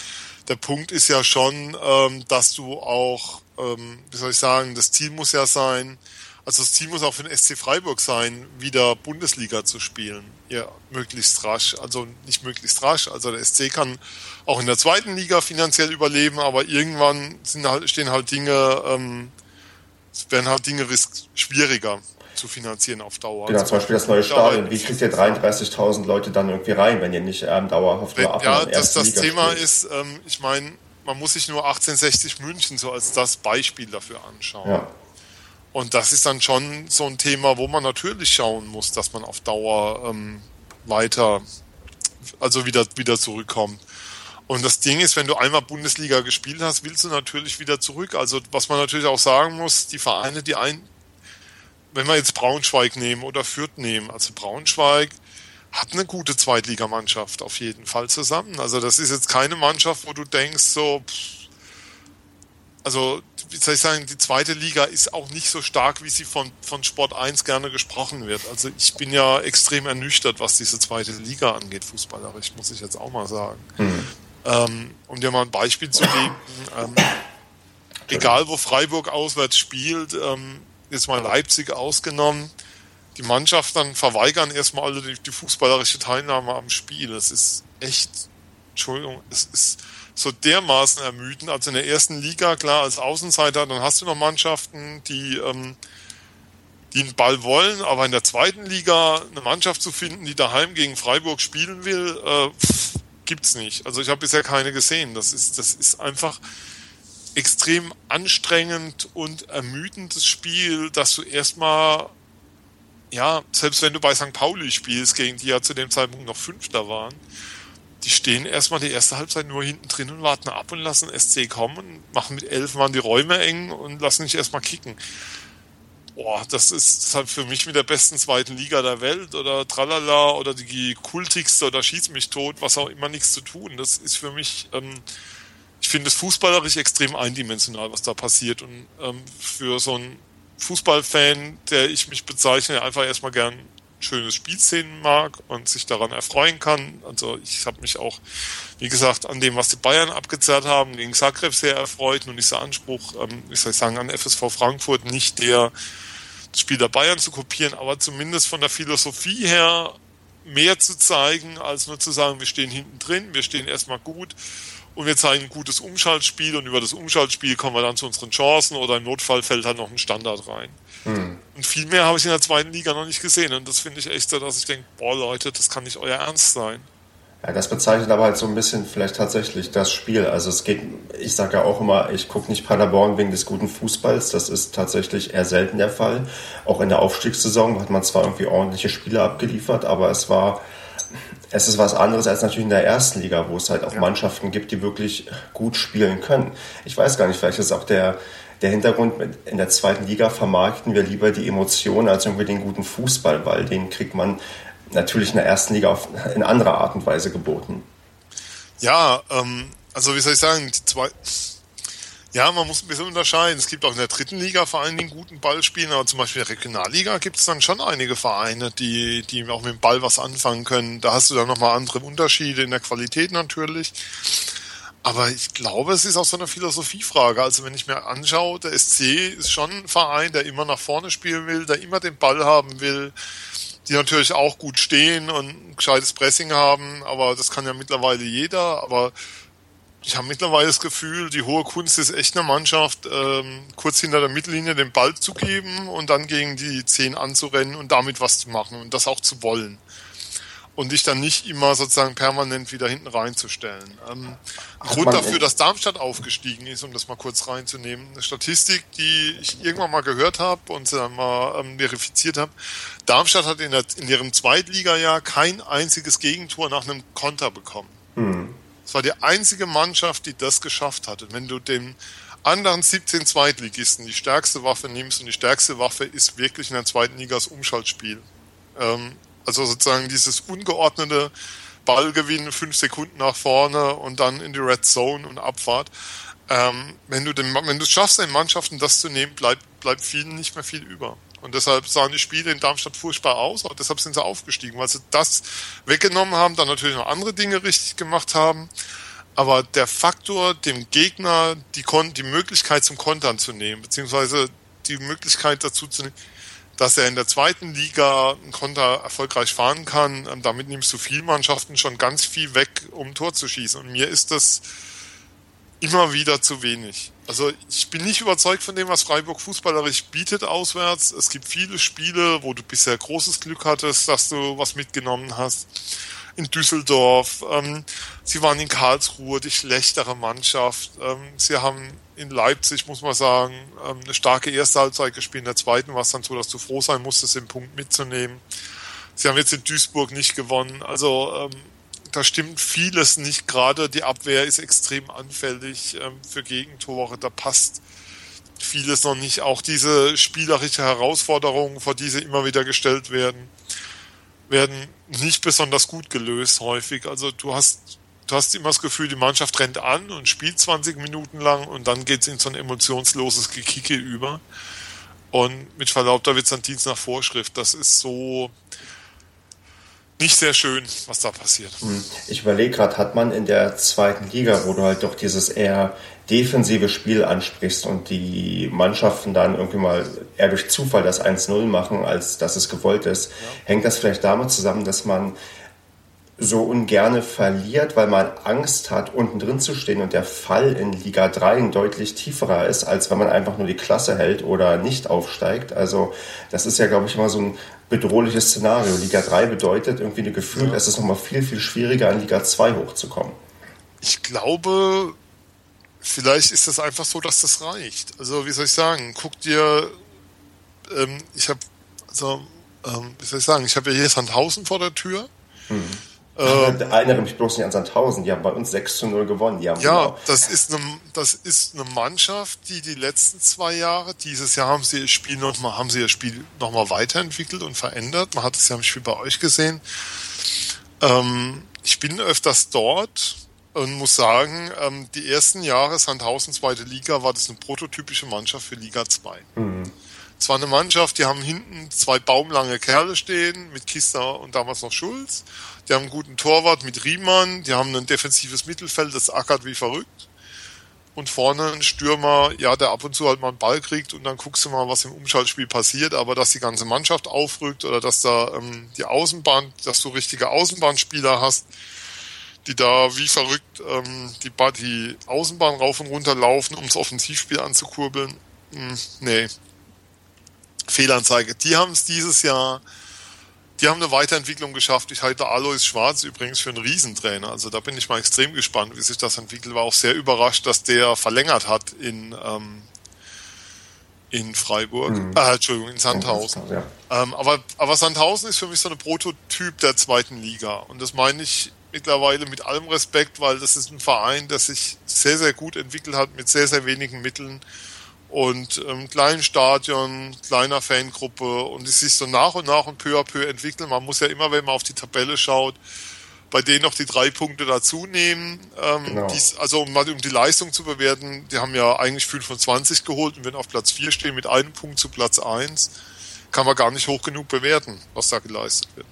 Der Punkt ist ja schon, ähm, dass du auch, ähm, wie soll ich sagen, das Ziel muss ja sein, also das Ziel muss auch für den SC Freiburg sein, wieder Bundesliga zu spielen. Ja, möglichst rasch. Also nicht möglichst rasch. Also der SC kann auch in der zweiten Liga finanziell überleben, aber irgendwann sind halt, stehen halt Dinge ähm, es werden halt Dinge schwieriger zu finanzieren auf Dauer. Genau, zum Beispiel das neue Stadion. Wie kriegt ihr 33.000 Leute dann irgendwie rein, wenn ihr nicht ähm, dauerhaft ab Ja, das, das Thema spielt? ist, ähm, ich meine, man muss sich nur 1860 München so als das Beispiel dafür anschauen. Ja. Und das ist dann schon so ein Thema, wo man natürlich schauen muss, dass man auf Dauer ähm, weiter, also wieder, wieder zurückkommt. Und das Ding ist, wenn du einmal Bundesliga gespielt hast, willst du natürlich wieder zurück. Also was man natürlich auch sagen muss, die Vereine, die ein, wenn wir jetzt Braunschweig nehmen oder Fürth nehmen, also Braunschweig hat eine gute Zweitligamannschaft auf jeden Fall zusammen. Also das ist jetzt keine Mannschaft, wo du denkst so, also wie soll ich sagen, die zweite Liga ist auch nicht so stark, wie sie von, von Sport 1 gerne gesprochen wird. Also ich bin ja extrem ernüchtert, was diese zweite Liga angeht, fußballerisch, muss ich jetzt auch mal sagen. Mhm. Ähm, um dir mal ein Beispiel zu geben, ähm, egal wo Freiburg auswärts spielt, ähm, jetzt mal Leipzig ausgenommen, die Mannschaften verweigern erstmal alle die, die fußballerische Teilnahme am Spiel. Das ist echt, Entschuldigung, es ist so dermaßen ermüdend. Also in der ersten Liga, klar, als Außenseiter, dann hast du noch Mannschaften, die, ähm, die einen Ball wollen, aber in der zweiten Liga eine Mannschaft zu finden, die daheim gegen Freiburg spielen will, äh, gibt's nicht. Also ich habe bisher keine gesehen. Das ist, das ist einfach extrem anstrengend und ermüdendes Spiel, dass du erstmal, ja, selbst wenn du bei St. Pauli spielst, gegen die ja zu dem Zeitpunkt noch Fünfter waren, die stehen erstmal die erste Halbzeit nur hinten drin und warten ab und lassen SC kommen, machen mit elf Mann die Räume eng und lassen sich erstmal kicken boah, das ist halt für mich mit der besten zweiten Liga der Welt oder tralala oder die kultigste oder schieß mich tot, was auch immer nichts zu tun. Das ist für mich, ähm, ich finde es fußballerisch extrem eindimensional, was da passiert. Und ähm, für so einen Fußballfan, der ich mich bezeichne, einfach erstmal gern schönes Spiel sehen mag und sich daran erfreuen kann. Also ich habe mich auch, wie gesagt, an dem, was die Bayern abgezerrt haben, gegen Zagreb sehr erfreut. Nun ist der Anspruch, ähm, ich soll sagen, an FSV Frankfurt nicht der, das Spiel der Bayern zu kopieren, aber zumindest von der Philosophie her mehr zu zeigen, als nur zu sagen, wir stehen hinten drin, wir stehen erstmal gut und wir zeigen ein gutes Umschaltspiel und über das Umschaltspiel kommen wir dann zu unseren Chancen oder im Notfall fällt halt noch ein Standard rein. Hm. Und viel mehr habe ich in der zweiten Liga noch nicht gesehen und das finde ich echt so, dass ich denke, boah Leute, das kann nicht euer Ernst sein. Ja, das bezeichnet aber halt so ein bisschen vielleicht tatsächlich das Spiel. Also es geht, ich sage ja auch immer, ich gucke nicht Paderborn wegen des guten Fußballs. Das ist tatsächlich eher selten der Fall. Auch in der Aufstiegssaison hat man zwar irgendwie ordentliche Spiele abgeliefert, aber es war es ist was anderes als natürlich in der ersten Liga, wo es halt auch ja. Mannschaften gibt, die wirklich gut spielen können. Ich weiß gar nicht, vielleicht ist auch der, der Hintergrund, in der zweiten Liga vermarkten wir lieber die Emotionen als irgendwie den guten Fußball, weil den kriegt man natürlich in der ersten Liga auf, in anderer Art und Weise geboten. Ja, ähm, also wie soll ich sagen, die zwei, ja, man muss ein bisschen unterscheiden. Es gibt auch in der dritten Liga vor allen Dingen guten Ballspielen, aber zum Beispiel in der Regionalliga gibt es dann schon einige Vereine, die, die auch mit dem Ball was anfangen können. Da hast du dann nochmal andere Unterschiede in der Qualität natürlich. Aber ich glaube, es ist auch so eine Philosophiefrage. Also wenn ich mir anschaue, der SC ist schon ein Verein, der immer nach vorne spielen will, der immer den Ball haben will, die natürlich auch gut stehen und ein gescheites Pressing haben, aber das kann ja mittlerweile jeder. Aber ich habe mittlerweile das Gefühl, die hohe Kunst ist echt eine Mannschaft, ähm, kurz hinter der Mittellinie den Ball zu geben und dann gegen die Zehn anzurennen und damit was zu machen und das auch zu wollen. Und dich dann nicht immer sozusagen permanent wieder hinten reinzustellen. Ähm, Grund dafür, dass Darmstadt aufgestiegen ist, um das mal kurz reinzunehmen, eine Statistik, die ich irgendwann mal gehört habe und dann mal ähm, verifiziert habe. Darmstadt hat in, der, in ihrem Zweitligajahr kein einziges Gegentor nach einem Konter bekommen. Mhm. Es war die einzige Mannschaft, die das geschafft hat. Und wenn du den anderen 17 Zweitligisten die stärkste Waffe nimmst und die stärkste Waffe ist wirklich in der zweiten Liga das Umschaltspiel. Ähm, also sozusagen dieses ungeordnete Ballgewinn fünf Sekunden nach vorne und dann in die Red Zone und Abfahrt. Ähm, wenn du den, wenn du es schaffst, den Mannschaften das zu nehmen, bleibt, bleibt vielen nicht mehr viel über. Und deshalb sahen die Spiele in Darmstadt furchtbar aus, aber deshalb sind sie aufgestiegen, weil sie das weggenommen haben, dann natürlich noch andere Dinge richtig gemacht haben. Aber der Faktor, dem Gegner die, Kon die Möglichkeit zum Kontern zu nehmen, beziehungsweise die Möglichkeit dazu zu nehmen, dass er in der zweiten Liga einen Konter erfolgreich fahren kann, ähm, damit nimmst du viel Mannschaften schon ganz viel weg, um ein Tor zu schießen. Und mir ist das immer wieder zu wenig. Also ich bin nicht überzeugt von dem, was Freiburg fußballerisch bietet auswärts. Es gibt viele Spiele, wo du bisher großes Glück hattest, dass du was mitgenommen hast. In Düsseldorf, ähm, sie waren in Karlsruhe die schlechtere Mannschaft. Ähm, sie haben in Leipzig, muss man sagen, ähm, eine starke erste Halbzeit gespielt. In der zweiten war es dann so, dass du froh sein musstest, den Punkt mitzunehmen. Sie haben jetzt in Duisburg nicht gewonnen. Also ähm, da stimmt vieles nicht. Gerade die Abwehr ist extrem anfällig ähm, für Gegentore. Da passt vieles noch nicht. Auch diese spielerische Herausforderungen, vor die sie immer wieder gestellt werden, werden nicht besonders gut gelöst häufig. Also du hast du hast immer das Gefühl, die Mannschaft rennt an und spielt 20 Minuten lang und dann geht es in so ein emotionsloses Gekicke über. Und mit Verlaub, da wird es dann Dienst nach Vorschrift. Das ist so, nicht sehr schön, was da passiert. Hm. Ich überlege gerade, hat man in der zweiten Liga, wo du halt doch dieses eher defensive Spiel ansprichst und die Mannschaften dann irgendwie mal eher durch Zufall das 1-0 machen, als dass es gewollt ist, ja. hängt das vielleicht damit zusammen, dass man so ungerne verliert, weil man Angst hat, unten drin zu stehen und der Fall in Liga 3 ein deutlich tieferer ist, als wenn man einfach nur die Klasse hält oder nicht aufsteigt. Also das ist ja, glaube ich, immer so ein bedrohliches Szenario. Liga 3 bedeutet irgendwie ein Gefühl, ja. es ist nochmal viel, viel schwieriger, in Liga 2 hochzukommen. Ich glaube, vielleicht ist das einfach so, dass das reicht. Also wie soll ich sagen, guck dir, ähm, ich habe, also, ähm, wie soll ich sagen, ich habe ja hier Sandhausen vor der Tür. Mhm ähm, erinnere mich bloß nicht an Sandhausen, die haben bei uns 6 zu 0 gewonnen. Ja, das ist, eine, das ist eine Mannschaft, die die letzten zwei Jahre, dieses Jahr haben sie ihr Spiel nochmal, haben sie ihr Spiel nochmal weiterentwickelt und verändert. Man hat es ja im Spiel bei euch gesehen. Ähm, ich bin öfters dort und muss sagen, ähm, die ersten Jahre Sandhausen zweite Liga war das eine prototypische Mannschaft für Liga 2. Mhm. Es war eine Mannschaft, die haben hinten zwei baumlange Kerle stehen mit Kister und damals noch Schulz. Die haben einen guten Torwart mit Riemann, die haben ein defensives Mittelfeld, das ackert wie verrückt. Und vorne ein Stürmer, ja, der ab und zu halt mal einen Ball kriegt und dann guckst du mal, was im Umschaltspiel passiert. Aber dass die ganze Mannschaft aufrückt oder dass da ähm, die Außenbahn, dass du richtige Außenbahnspieler hast, die da wie verrückt ähm, die, die Außenbahn rauf und runter laufen, um das Offensivspiel anzukurbeln. Hm, nee. Fehlanzeige. Die haben es dieses Jahr, die haben eine Weiterentwicklung geschafft. Ich halte Alois Schwarz übrigens für einen Riesentrainer. Also da bin ich mal extrem gespannt, wie sich das entwickelt. War auch sehr überrascht, dass der verlängert hat in, ähm, in Freiburg, mhm. äh, Entschuldigung, in Sandhausen. Ja. Ähm, aber, aber Sandhausen ist für mich so ein Prototyp der zweiten Liga. Und das meine ich mittlerweile mit allem Respekt, weil das ist ein Verein, der sich sehr, sehr gut entwickelt hat mit sehr, sehr wenigen Mitteln und ähm, kleinen Stadion, kleiner Fangruppe und es sich so nach und nach und peu à peu entwickeln. Man muss ja immer, wenn man auf die Tabelle schaut, bei denen noch die drei Punkte dazu nehmen. Ähm, genau. dies, also um, um die Leistung zu bewerten, die haben ja eigentlich 25 geholt und wenn auf Platz 4 stehen mit einem Punkt zu Platz 1, kann man gar nicht hoch genug bewerten, was da geleistet wird.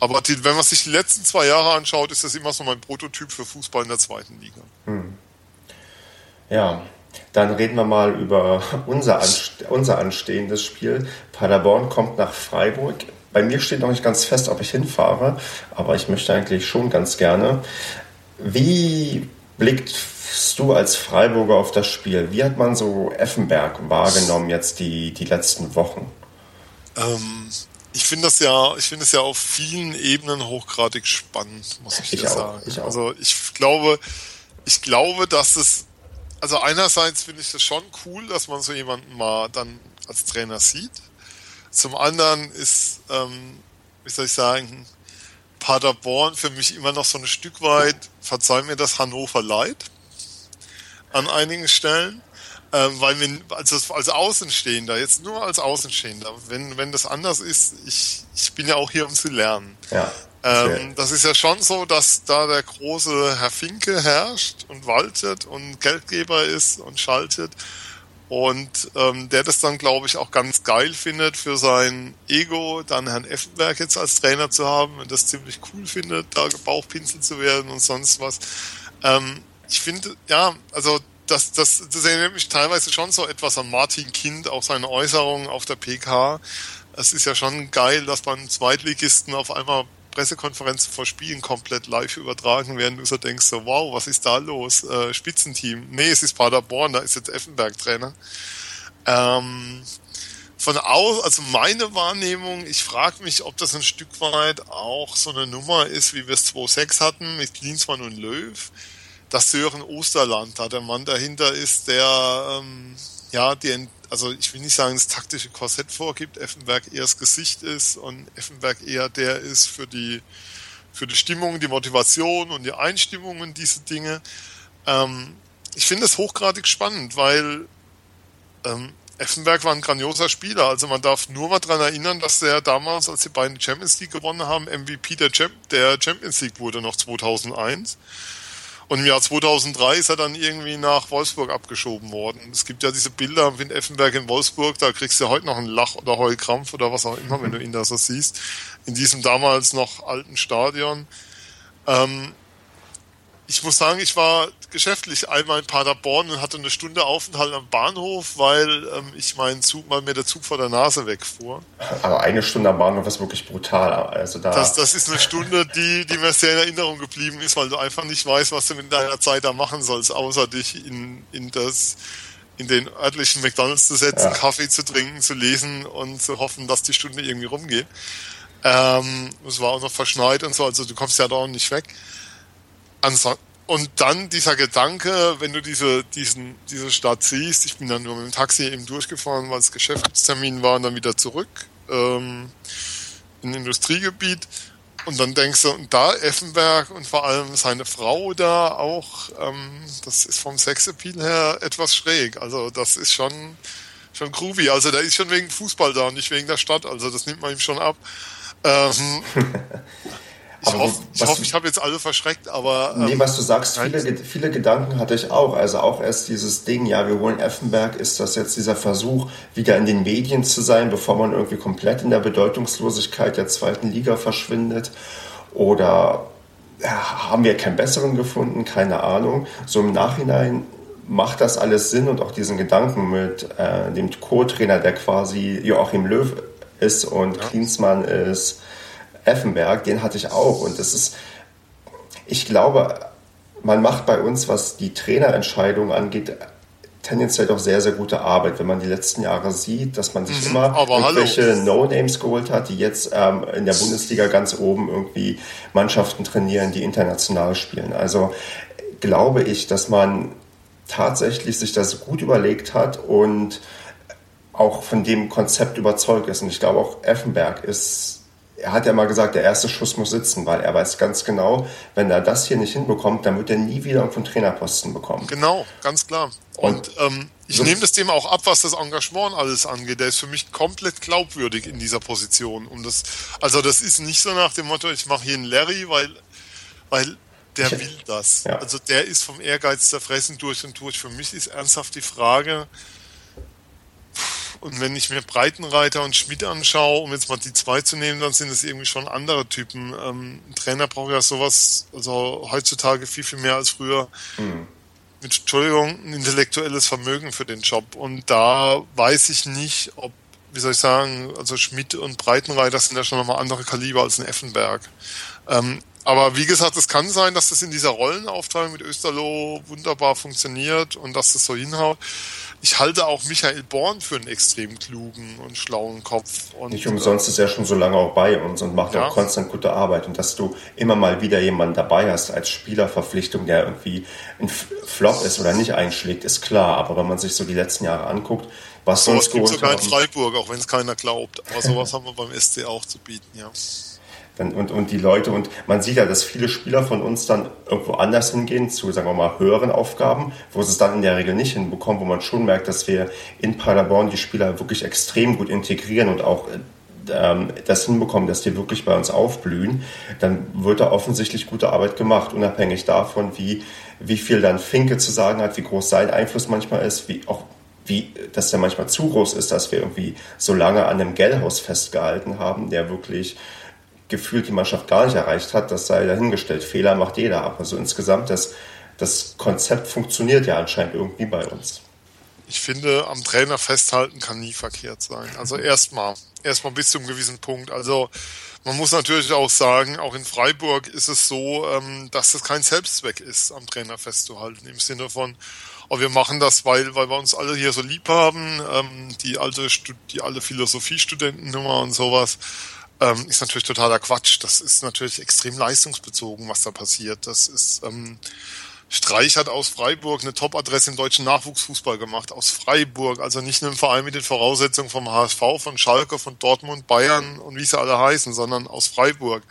Aber die, wenn man sich die letzten zwei Jahre anschaut, ist das immer so mein Prototyp für Fußball in der zweiten Liga. Hm. Ja, dann reden wir mal über unser, Anste unser anstehendes Spiel. Paderborn kommt nach Freiburg. Bei mir steht noch nicht ganz fest, ob ich hinfahre, aber ich möchte eigentlich schon ganz gerne. Wie blickst du als Freiburger auf das Spiel? Wie hat man so Effenberg wahrgenommen jetzt die, die letzten Wochen? Ähm, ich finde das ja, ich finde es ja auf vielen Ebenen hochgradig spannend, muss ich, ich dir auch, sagen. Ich also ich glaube, ich glaube, dass es, also einerseits finde ich das schon cool, dass man so jemanden mal dann als Trainer sieht. Zum anderen ist, ähm, wie soll ich sagen, Paderborn für mich immer noch so ein Stück weit, verzeih mir das Hannover leid an einigen Stellen. Ähm, weil wir, als, als Außenstehender, jetzt nur als Außenstehender, wenn, wenn das anders ist, ich, ich bin ja auch hier, um zu lernen. Ja. Ähm, das ist ja schon so, dass da der große Herr Finke herrscht und waltet und Geldgeber ist und schaltet und ähm, der das dann, glaube ich, auch ganz geil findet für sein Ego, dann Herrn Effenberg jetzt als Trainer zu haben und das ziemlich cool findet, da Bauchpinsel zu werden und sonst was. Ähm, ich finde, ja, also das, das, das erinnert mich teilweise schon so etwas an Martin Kind, auch seine Äußerungen auf der PK. Es ist ja schon geil, dass man Zweitligisten auf einmal Pressekonferenzen vor Spielen komplett live übertragen werden. Du so denkst so, wow, was ist da los? Äh, Spitzenteam. Nee, es ist Paderborn, da ist jetzt Effenberg Trainer. Ähm, von aus, also meine Wahrnehmung, ich frage mich, ob das ein Stück weit auch so eine Nummer ist, wie wir es 2.6 hatten mit Klinsmann und Löw das Sören Osterland da der Mann dahinter ist, der ähm, ja, die, also ich will nicht sagen, das taktische Korsett vorgibt, Effenberg eher das Gesicht ist und Effenberg eher der ist für die für die Stimmung, die Motivation und die Einstimmung und diese Dinge. Ähm, ich finde es hochgradig spannend, weil ähm, Effenberg war ein grandioser Spieler. Also man darf nur mal dran erinnern, dass der damals, als die beiden Champions League gewonnen haben, MVP der, Champ der Champions League wurde noch 2001. Und im Jahr 2003 ist er dann irgendwie nach Wolfsburg abgeschoben worden. Es gibt ja diese Bilder am Effenberg in Wolfsburg, da kriegst du heute noch einen Lach- oder Heulkrampf oder was auch immer, wenn du ihn da so siehst. In diesem damals noch alten Stadion. Ähm, ich muss sagen, ich war geschäftlich einmal in Paderborn und hatte eine Stunde Aufenthalt am Bahnhof, weil ähm, ich meinen Zug, mal mir der Zug vor der Nase wegfuhr. Aber eine Stunde am Bahnhof ist wirklich brutal. Also da das, das ist eine Stunde, die, die mir sehr in Erinnerung geblieben ist, weil du einfach nicht weißt, was du mit deiner Zeit da machen sollst, außer dich in, in das in den örtlichen McDonalds zu setzen, ja. Kaffee zu trinken, zu lesen und zu hoffen, dass die Stunde irgendwie rumgeht. Ähm, es war auch noch verschneit und so, also du kommst ja da auch nicht weg. Und dann dieser Gedanke, wenn du diese, diesen, diese Stadt siehst, ich bin dann nur mit dem Taxi eben durchgefahren, weil es Geschäftstermin war und dann wieder zurück ähm, in Industriegebiet. Und dann denkst du, und da Effenberg und vor allem seine Frau da auch, ähm, das ist vom Sexappeal her etwas schräg. Also das ist schon, schon groovy. Also der ist schon wegen Fußball da und nicht wegen der Stadt. Also das nimmt man ihm schon ab. Ähm, Ich hoffe, ich, hoff, ich habe jetzt alle verschreckt, aber. Ähm, nee, was du sagst, viele, viele Gedanken hatte ich auch. Also auch erst dieses Ding, ja, wir holen Effenberg, ist das jetzt dieser Versuch, wieder in den Medien zu sein, bevor man irgendwie komplett in der Bedeutungslosigkeit der zweiten Liga verschwindet? Oder ja, haben wir keinen besseren gefunden? Keine Ahnung. So im Nachhinein macht das alles Sinn und auch diesen Gedanken mit äh, dem Co-Trainer, der quasi Joachim Löw ist und ja. Klinsmann ist Effenberg, den hatte ich auch. Und das ist, ich glaube, man macht bei uns, was die Trainerentscheidung angeht, tendenziell doch sehr, sehr gute Arbeit, wenn man die letzten Jahre sieht, dass man sich mhm, immer irgendwelche No-Names geholt hat, die jetzt ähm, in der Bundesliga ganz oben irgendwie Mannschaften trainieren, die international spielen. Also glaube ich, dass man tatsächlich sich das gut überlegt hat und auch von dem Konzept überzeugt ist. Und ich glaube auch Effenberg ist er hat ja mal gesagt, der erste Schuss muss sitzen, weil er weiß ganz genau, wenn er das hier nicht hinbekommt, dann wird er nie wieder einen Trainerposten bekommen. Genau, ganz klar. Und, Und ähm, ich so nehme das dem auch ab, was das Engagement alles angeht. Der ist für mich komplett glaubwürdig in dieser Position. Und das, also das ist nicht so nach dem Motto, ich mache hier einen Larry, weil, weil der will das. Ja. Also der ist vom Ehrgeiz zerfressen durch und durch. Für mich ist ernsthaft die Frage, und wenn ich mir Breitenreiter und Schmidt anschaue, um jetzt mal die zwei zu nehmen, dann sind es irgendwie schon andere Typen. Ähm, ein Trainer braucht ja sowas, also heutzutage viel, viel mehr als früher. Mhm. Mit Entschuldigung, ein intellektuelles Vermögen für den Job. Und da weiß ich nicht, ob, wie soll ich sagen, also Schmidt und Breitenreiter sind ja schon nochmal andere Kaliber als ein Effenberg. Ähm, aber wie gesagt, es kann sein, dass das in dieser Rollenaufteilung mit Österlo wunderbar funktioniert und dass das so hinhaut ich halte auch Michael Born für einen extrem klugen und schlauen Kopf. Und, Nicht umsonst ist er schon so lange auch bei uns und macht ja. auch konstant gute Arbeit. Und dass du immer mal wieder jemanden dabei hast als Spielerverpflichtung, der irgendwie ein Flop ist oder nicht einschlägt, ist klar. Aber wenn man sich so die letzten Jahre anguckt, was so uns geholt sogar in Freiburg, auch wenn es keiner glaubt. Aber sowas haben wir beim SC auch zu bieten, ja und, und die Leute, und man sieht ja, dass viele Spieler von uns dann irgendwo anders hingehen, zu, sagen wir mal, höheren Aufgaben, wo sie es dann in der Regel nicht hinbekommen, wo man schon merkt, dass wir in Paderborn die Spieler wirklich extrem gut integrieren und auch ähm, das hinbekommen, dass die wirklich bei uns aufblühen, dann wird da offensichtlich gute Arbeit gemacht, unabhängig davon, wie, wie viel dann Finke zu sagen hat, wie groß sein Einfluss manchmal ist, wie auch wie, dass der manchmal zu groß ist, dass wir irgendwie so lange an einem Gellhaus festgehalten haben, der wirklich gefühlt die Mannschaft gar nicht erreicht hat, das sei dahingestellt. Fehler macht jeder. Aber so insgesamt, das, das Konzept funktioniert ja anscheinend irgendwie bei uns. Ich finde, am Trainer festhalten kann nie verkehrt sein. Also erstmal, erstmal bis zu einem gewissen Punkt. Also man muss natürlich auch sagen, auch in Freiburg ist es so, ähm, dass das kein Selbstzweck ist, am Trainer festzuhalten. Im Sinne von, oh, wir machen das, weil, weil wir uns alle hier so lieb haben, ähm, die alte, die alle Philosophiestudentennummer und sowas ähm, ist natürlich totaler Quatsch. Das ist natürlich extrem leistungsbezogen, was da passiert. Das ist ähm, Streich hat aus Freiburg eine Top-Adresse im deutschen Nachwuchsfußball gemacht. Aus Freiburg, also nicht nur im Verein mit den Voraussetzungen vom HSV, von Schalke, von Dortmund, Bayern und wie sie alle heißen, sondern aus Freiburg.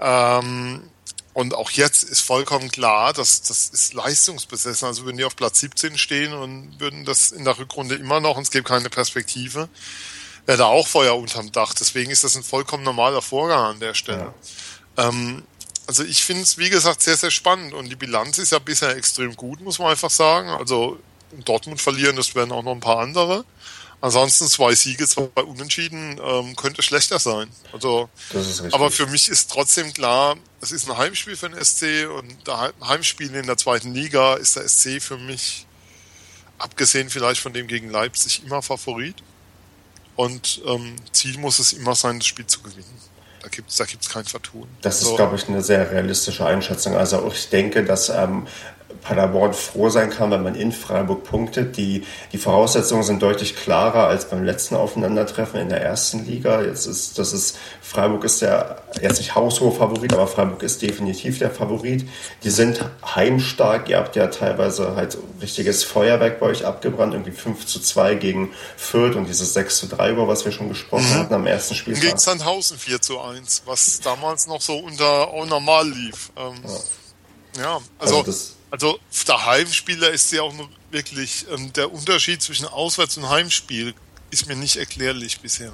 Ähm, und auch jetzt ist vollkommen klar, dass das ist leistungsbesessen. Also würden die auf Platz 17 stehen und würden das in der Rückrunde immer noch, und es gibt keine Perspektive, wäre da auch Feuer unterm Dach. Deswegen ist das ein vollkommen normaler Vorgang an der Stelle. Ja. Ähm, also ich finde es, wie gesagt, sehr, sehr spannend. Und die Bilanz ist ja bisher extrem gut, muss man einfach sagen. Also Dortmund verlieren, das werden auch noch ein paar andere. Ansonsten zwei Siege, zwei Unentschieden, ähm, könnte schlechter sein. Also, aber für mich ist trotzdem klar, es ist ein Heimspiel für den SC und der Heimspiel in der zweiten Liga ist der SC für mich, abgesehen vielleicht von dem gegen Leipzig, immer Favorit. Und ähm, Ziel muss es immer sein, das Spiel zu gewinnen. Da gibt es da gibt's kein Vertun. Das also, ist, glaube ich, eine sehr realistische Einschätzung. Also ich denke, dass ähm, Paderborn froh sein kann, wenn man in Freiburg punktet. Die, die Voraussetzungen sind deutlich klarer als beim letzten Aufeinandertreffen in der ersten Liga. Jetzt ist, das ist, Freiburg ist der, jetzt nicht haushohe Favorit, aber Freiburg ist definitiv der Favorit. Die sind heimstark. Ihr habt ja teilweise halt richtiges Feuerwerk bei euch abgebrannt, irgendwie 5 zu 2 gegen Fürth und dieses 6 zu 3 über was wir schon gesprochen mhm. hatten am ersten Spiel. Gegen Sandhausen 4 zu 1, was damals noch so unter auch normal lief. Ähm, ja. ja. also, also also der Heimspieler ist ja auch wirklich, ähm, der Unterschied zwischen Auswärts- und Heimspiel ist mir nicht erklärlich bisher.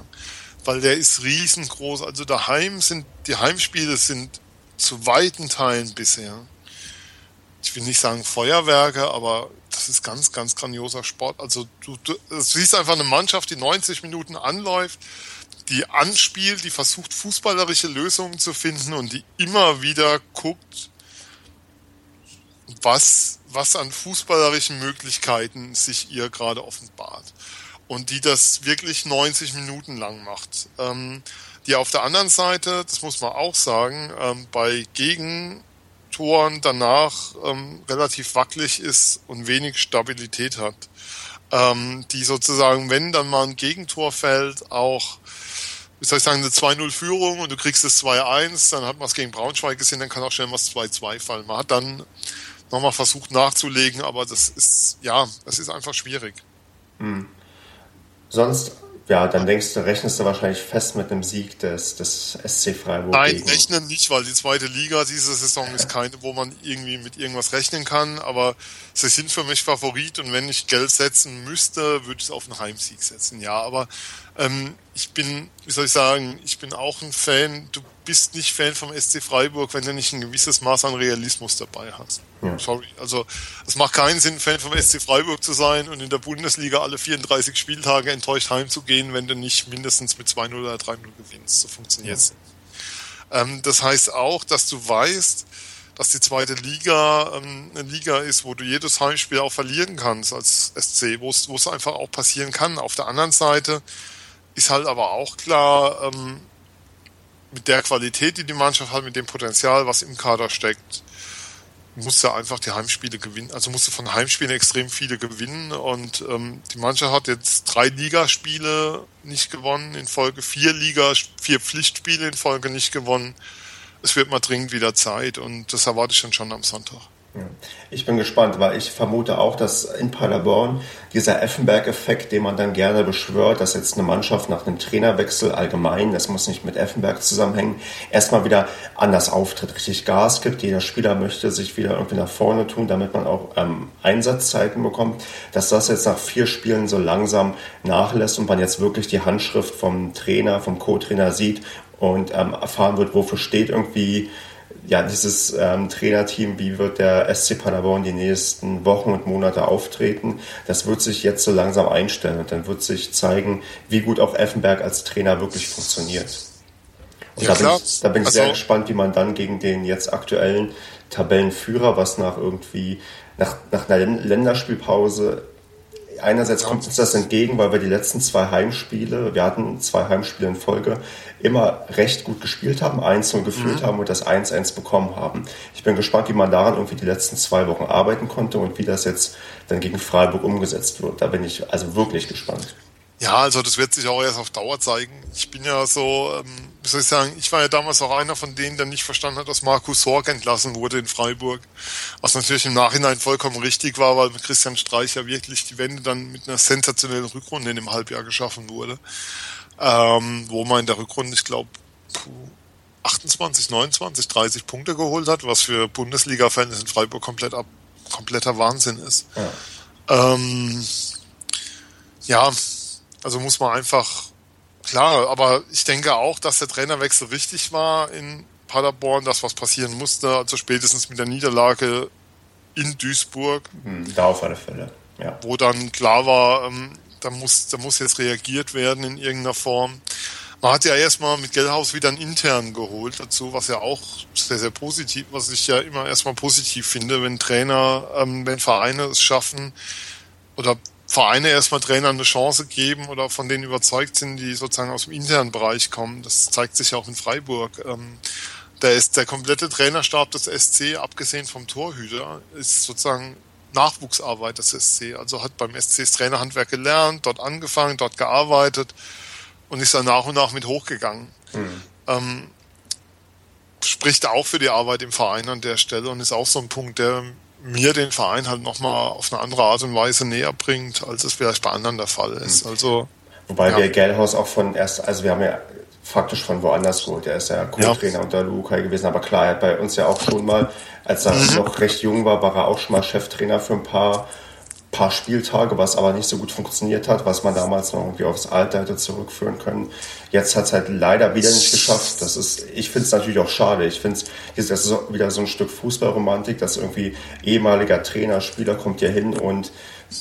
Weil der ist riesengroß. Also daheim sind, die Heimspiele sind zu weiten Teilen bisher. Ich will nicht sagen Feuerwerke, aber das ist ganz, ganz grandioser Sport. Also du, du, du siehst einfach eine Mannschaft, die 90 Minuten anläuft, die anspielt, die versucht fußballerische Lösungen zu finden und die immer wieder guckt, was, was an fußballerischen Möglichkeiten sich ihr gerade offenbart. Und die das wirklich 90 Minuten lang macht. Ähm, die auf der anderen Seite, das muss man auch sagen, ähm, bei Gegentoren danach ähm, relativ wackelig ist und wenig Stabilität hat. Ähm, die sozusagen, wenn dann mal ein Gegentor fällt, auch wie soll ich sagen, eine 2-0-Führung und du kriegst es 2-1, dann hat man es gegen Braunschweig gesehen, dann kann auch schnell mal 2-2 fallen. Man hat dann nochmal versucht nachzulegen, aber das ist, ja, das ist einfach schwierig. Hm. Sonst ja, dann denkst du, rechnest du wahrscheinlich fest mit einem Sieg des, des SC Freiburg. Nein, gegen. rechnen nicht, weil die zweite Liga diese Saison ist keine, wo man irgendwie mit irgendwas rechnen kann, aber sie sind für mich Favorit und wenn ich Geld setzen müsste, würde ich es auf einen Heimsieg setzen, ja, aber ähm, ich bin, wie soll ich sagen, ich bin auch ein Fan, du bist nicht Fan vom SC Freiburg, wenn du nicht ein gewisses Maß an Realismus dabei hast. Ja. Sorry. Also es macht keinen Sinn, Fan vom SC Freiburg zu sein und in der Bundesliga alle 34 Spieltage enttäuscht heimzugehen, wenn du nicht mindestens mit 2-0 oder 3-0 gewinnst. So funktioniert es. Ja. Ähm, das heißt auch, dass du weißt, dass die zweite Liga ähm, eine Liga ist, wo du jedes Heimspiel auch verlieren kannst als SC, wo es einfach auch passieren kann. Auf der anderen Seite ist halt aber auch klar, ähm, mit der Qualität, die die Mannschaft hat, mit dem Potenzial, was im Kader steckt, musst du einfach die Heimspiele gewinnen. Also musst du von Heimspielen extrem viele gewinnen. Und ähm, die Mannschaft hat jetzt drei Ligaspiele nicht gewonnen in Folge, vier Liga, vier Pflichtspiele in Folge nicht gewonnen. Es wird mal dringend wieder Zeit und das erwarte ich dann schon am Sonntag. Ich bin gespannt, weil ich vermute auch, dass in Paderborn dieser Effenberg-Effekt, den man dann gerne beschwört, dass jetzt eine Mannschaft nach einem Trainerwechsel allgemein, das muss nicht mit Effenberg zusammenhängen, erstmal wieder anders auftritt, richtig Gas gibt. Jeder Spieler möchte sich wieder irgendwie nach vorne tun, damit man auch ähm, Einsatzzeiten bekommt. Dass das jetzt nach vier Spielen so langsam nachlässt und man jetzt wirklich die Handschrift vom Trainer, vom Co-Trainer sieht und ähm, erfahren wird, wofür steht irgendwie ja, dieses ähm, Trainerteam, wie wird der SC Paderborn die nächsten Wochen und Monate auftreten, das wird sich jetzt so langsam einstellen und dann wird sich zeigen, wie gut auch Effenberg als Trainer wirklich funktioniert. Und ja, da, bin ich, da bin ich also, sehr gespannt, wie man dann gegen den jetzt aktuellen Tabellenführer, was nach irgendwie, nach, nach einer Länderspielpause einerseits kommt uns das entgegen, weil wir die letzten zwei Heimspiele, wir hatten zwei Heimspiele in Folge, immer recht gut gespielt haben, 1-0 geführt mhm. haben und das 1-1 bekommen haben. Ich bin gespannt, wie man daran irgendwie die letzten zwei Wochen arbeiten konnte und wie das jetzt dann gegen Freiburg umgesetzt wird. Da bin ich also wirklich gespannt. Ja, also das wird sich auch erst auf Dauer zeigen. Ich bin ja so, ähm, wie soll ich sagen, ich war ja damals auch einer von denen, der nicht verstanden hat, dass Markus Sorg entlassen wurde in Freiburg. Was natürlich im Nachhinein vollkommen richtig war, weil mit Christian Streich ja wirklich die Wende dann mit einer sensationellen Rückrunde in dem Halbjahr geschaffen wurde. Ähm, wo man in der Rückrunde, ich glaube, 28, 29, 30 Punkte geholt hat, was für Bundesliga-Fans in Freiburg komplett ab, kompletter Wahnsinn ist. Ja. Ähm, ja, also muss man einfach, klar, aber ich denke auch, dass der Trainerwechsel richtig war in Paderborn, dass was passieren musste, also spätestens mit der Niederlage in Duisburg. Hm, da auf alle Fälle, ja. Wo dann klar war, ähm, da muss, da muss jetzt reagiert werden in irgendeiner Form. Man hat ja erstmal mit Gellhaus wieder einen intern geholt dazu, was ja auch sehr, sehr positiv, was ich ja immer erstmal positiv finde, wenn Trainer, ähm, wenn Vereine es schaffen oder Vereine erstmal Trainern eine Chance geben oder von denen überzeugt sind, die sozusagen aus dem internen Bereich kommen. Das zeigt sich ja auch in Freiburg. Ähm, der ist der komplette Trainerstab des SC, abgesehen vom Torhüter, ist sozusagen Nachwuchsarbeit des SC. Also hat beim SC das Trainerhandwerk gelernt, dort angefangen, dort gearbeitet und ist dann nach und nach mit hochgegangen. Mhm. Ähm, spricht auch für die Arbeit im Verein an der Stelle und ist auch so ein Punkt, der mir den Verein halt nochmal auf eine andere Art und Weise näher bringt, als es vielleicht bei anderen der Fall ist. Hm. Also, Wobei ja. wir Gellhaus auch von erst, also wir haben ja faktisch von woanders geholt. Er ist ja Co-Trainer ja. unter Lukai gewesen, aber klar, er hat bei uns ja auch schon mal, als er mhm. noch recht jung war, war er auch schon mal Cheftrainer für ein paar paar Spieltage, was aber nicht so gut funktioniert hat, was man damals noch irgendwie aufs Alter hätte zurückführen können. Jetzt hat es halt leider wieder nicht geschafft. Das ist, ich finde es natürlich auch schade. Ich finde es, das ist wieder so ein Stück Fußballromantik, dass irgendwie ehemaliger Trainer, Spieler kommt hier hin und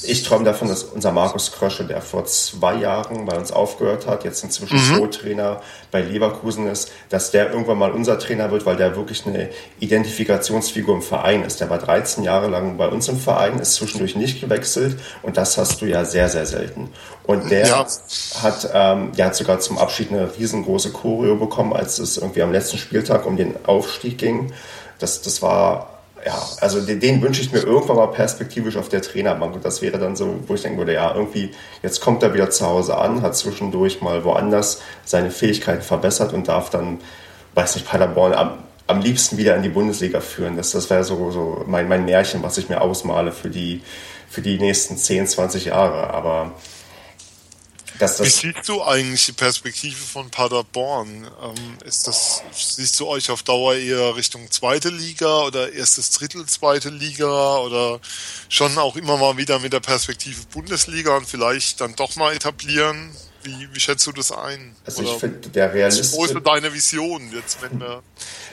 ich träume davon, dass unser Markus Krösche, der vor zwei Jahren bei uns aufgehört hat, jetzt inzwischen mhm. Co-Trainer bei Leverkusen ist, dass der irgendwann mal unser Trainer wird, weil der wirklich eine Identifikationsfigur im Verein ist. Der war 13 Jahre lang bei uns im Verein, ist zwischendurch nicht gewechselt und das hast du ja sehr, sehr selten. Und der ja. hat, ähm, der hat sogar zum Abschied eine riesengroße Choreo bekommen, als es irgendwie am letzten Spieltag um den Aufstieg ging. Das, das war ja, also den, den, wünsche ich mir irgendwann mal perspektivisch auf der Trainerbank. Und das wäre dann so, wo ich denken würde, ja, irgendwie, jetzt kommt er wieder zu Hause an, hat zwischendurch mal woanders seine Fähigkeiten verbessert und darf dann, weiß nicht, Paderborn am, am liebsten wieder in die Bundesliga führen. Das, das wäre so, so mein, mein Märchen, was ich mir ausmale für die, für die nächsten 10, 20 Jahre. Aber dass das Wie siehst du eigentlich die Perspektive von Paderborn? Ähm, ist das, siehst du euch auf Dauer eher Richtung zweite Liga oder erstes Drittel zweite Liga oder schon auch immer mal wieder mit der Perspektive Bundesliga und vielleicht dann doch mal etablieren? Wie, wie schätzt du das ein? Also oder ich finde, der realistische... Wo ist deine Vision jetzt, wenn wir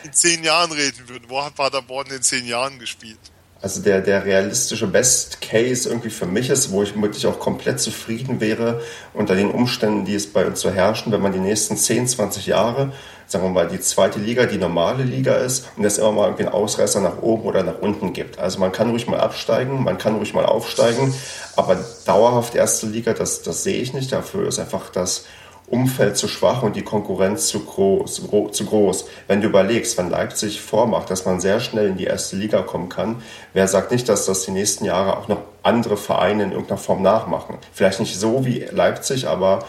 in zehn Jahren reden würden? Wo hat Paderborn in zehn Jahren gespielt? Also der, der realistische Best Case irgendwie für mich ist, wo ich wirklich auch komplett zufrieden wäre unter den Umständen, die es bei uns so herrschen, wenn man die nächsten 10, 20 Jahre, sagen wir mal, die zweite Liga die normale Liga ist und es immer mal irgendwie einen Ausreißer nach oben oder nach unten gibt. Also man kann ruhig mal absteigen, man kann ruhig mal aufsteigen, aber dauerhaft erste Liga, das, das sehe ich nicht. Dafür ist einfach das Umfeld zu schwach und die Konkurrenz zu groß, zu groß. Wenn du überlegst, wenn Leipzig vormacht, dass man sehr schnell in die erste Liga kommen kann, wer sagt nicht, dass das die nächsten Jahre auch noch andere Vereine in irgendeiner Form nachmachen? Vielleicht nicht so wie Leipzig, aber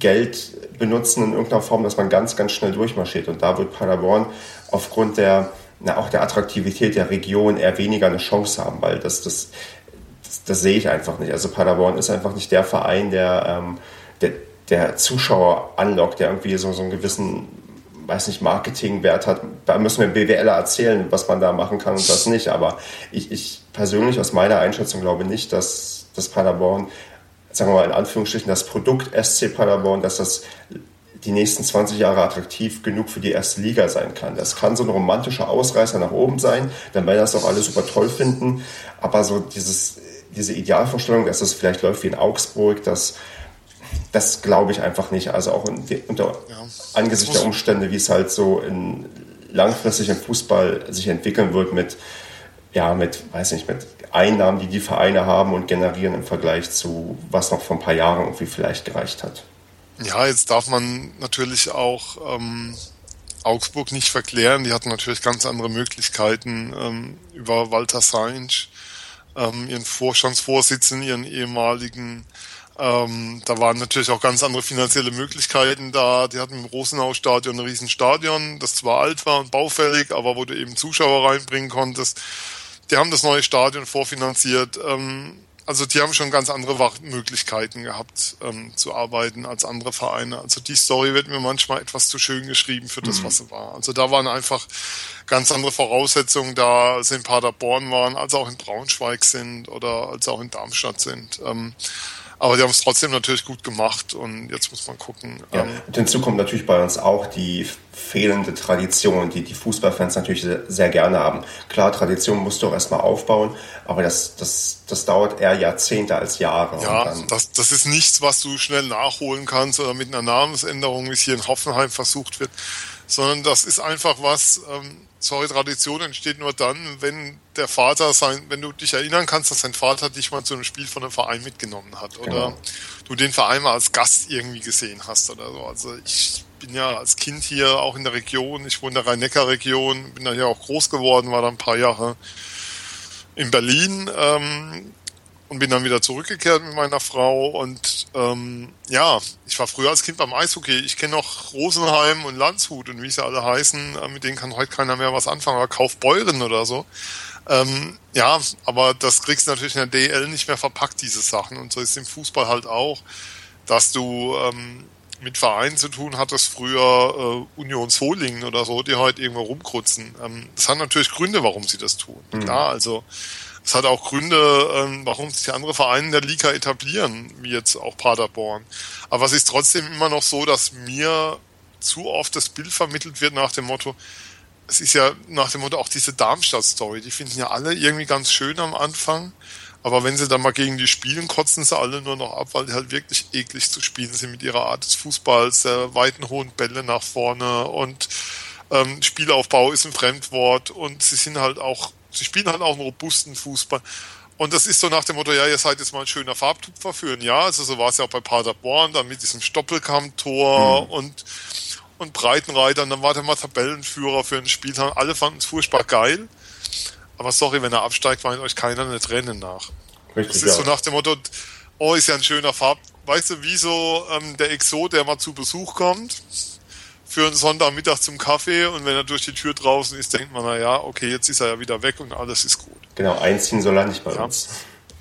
Geld benutzen in irgendeiner Form, dass man ganz, ganz schnell durchmarschiert. Und da wird Paderborn aufgrund der, na, auch der Attraktivität der Region eher weniger eine Chance haben, weil das, das, das, das sehe ich einfach nicht. Also Paderborn ist einfach nicht der Verein, der, ähm, der der Zuschauer anlockt, der irgendwie so, so einen gewissen, weiß nicht, Marketingwert hat. Da müssen wir BWLer erzählen, was man da machen kann und was nicht. Aber ich, ich persönlich aus meiner Einschätzung glaube nicht, dass das Paderborn, sagen wir mal in Anführungsstrichen, das Produkt SC Paderborn, dass das die nächsten 20 Jahre attraktiv genug für die erste Liga sein kann. Das kann so ein romantischer Ausreißer nach oben sein, dann werden das auch alle super toll finden. Aber so dieses, diese Idealvorstellung, dass es vielleicht läuft wie in Augsburg, dass das glaube ich einfach nicht. Also auch unter ja. angesichts der Umstände, wie es halt so in, langfristig im Fußball sich entwickeln wird mit, ja, mit, weiß nicht, mit Einnahmen, die die Vereine haben und generieren im Vergleich zu, was noch vor ein paar Jahren irgendwie vielleicht gereicht hat. Ja, jetzt darf man natürlich auch ähm, Augsburg nicht verklären. Die hatten natürlich ganz andere Möglichkeiten ähm, über Walter Sainz, ähm, ihren Vorstandsvorsitzenden, ihren ehemaligen ähm, da waren natürlich auch ganz andere finanzielle Möglichkeiten da. Die hatten im Rosenau-Stadion ein Riesenstadion, das zwar alt war und baufällig, aber wo du eben Zuschauer reinbringen konntest. Die haben das neue Stadion vorfinanziert. Ähm, also die haben schon ganz andere Möglichkeiten gehabt ähm, zu arbeiten als andere Vereine. Also die Story wird mir manchmal etwas zu schön geschrieben für das, mhm. was sie war. Also da waren einfach ganz andere Voraussetzungen da, als in Paderborn waren, als auch in Braunschweig sind oder als auch in Darmstadt sind. Ähm, aber die haben es trotzdem natürlich gut gemacht und jetzt muss man gucken. Ja, ähm, und hinzu kommt natürlich bei uns auch die fehlende Tradition, die die Fußballfans natürlich sehr, sehr gerne haben. Klar, Tradition musst du auch erstmal aufbauen, aber das, das, das dauert eher Jahrzehnte als Jahre. Ja, das, das ist nichts, was du schnell nachholen kannst oder mit einer Namensänderung, wie es hier in Hoffenheim versucht wird, sondern das ist einfach was, ähm, sorry, Tradition entsteht nur dann, wenn der Vater sein, wenn du dich erinnern kannst, dass dein Vater dich mal zu einem Spiel von einem Verein mitgenommen hat oder genau. du den Verein mal als Gast irgendwie gesehen hast oder so. Also ich bin ja als Kind hier auch in der Region, ich wohne in der Rhein-Neckar-Region, bin da hier auch groß geworden, war da ein paar Jahre in Berlin. Ähm, und bin dann wieder zurückgekehrt mit meiner Frau und ähm, ja, ich war früher als Kind beim Eishockey. Ich kenne noch Rosenheim und Landshut und wie sie alle heißen, äh, mit denen kann heute keiner mehr was anfangen, aber Kaufbeuren oder so. Ähm, ja, aber das kriegst du natürlich in der DL nicht mehr verpackt, diese Sachen. Und so ist im Fußball halt auch, dass du ähm, mit Vereinen zu tun hattest, früher äh, Union Solingen oder so, die heute irgendwo rumkrutzen. Ähm, das hat natürlich Gründe, warum sie das tun. Mhm. Klar, also Es hat auch Gründe, ähm, warum sich andere Vereine in der Liga etablieren, wie jetzt auch Paderborn. Aber es ist trotzdem immer noch so, dass mir zu oft das Bild vermittelt wird nach dem Motto, es ist ja nach dem Motto auch diese Darmstadt-Story, die finden ja alle irgendwie ganz schön am Anfang. Aber wenn sie dann mal gegen die spielen, kotzen sie alle nur noch ab, weil die halt wirklich eklig zu spielen sind mit ihrer Art des Fußballs, der weiten hohen Bälle nach vorne und ähm, Spielaufbau ist ein Fremdwort und sie sind halt auch, sie spielen halt auch einen robusten Fußball. Und das ist so nach dem Motto, ja, ihr seid jetzt mal ein schöner Farbtupfer für ein Jahr. Also so war es ja auch bei Paderborn, dann mit diesem Stoppelkamm-Tor mhm. und und Breitenreiter und dann war der mal Tabellenführer für einen Spieltag. Alle fanden es furchtbar geil. Aber sorry, wenn er absteigt, weint euch keiner eine Träne nach. Richtig, das ist ja. so nach dem Motto, oh, ist ja ein schöner Farb. Weißt du, wie so ähm, der Exot, der mal zu Besuch kommt, für einen Sonntagmittag zum Kaffee und wenn er durch die Tür draußen ist, denkt man, na ja, okay, jetzt ist er ja wieder weg und alles ist gut. Genau, einziehen soll er nicht bei ja. uns.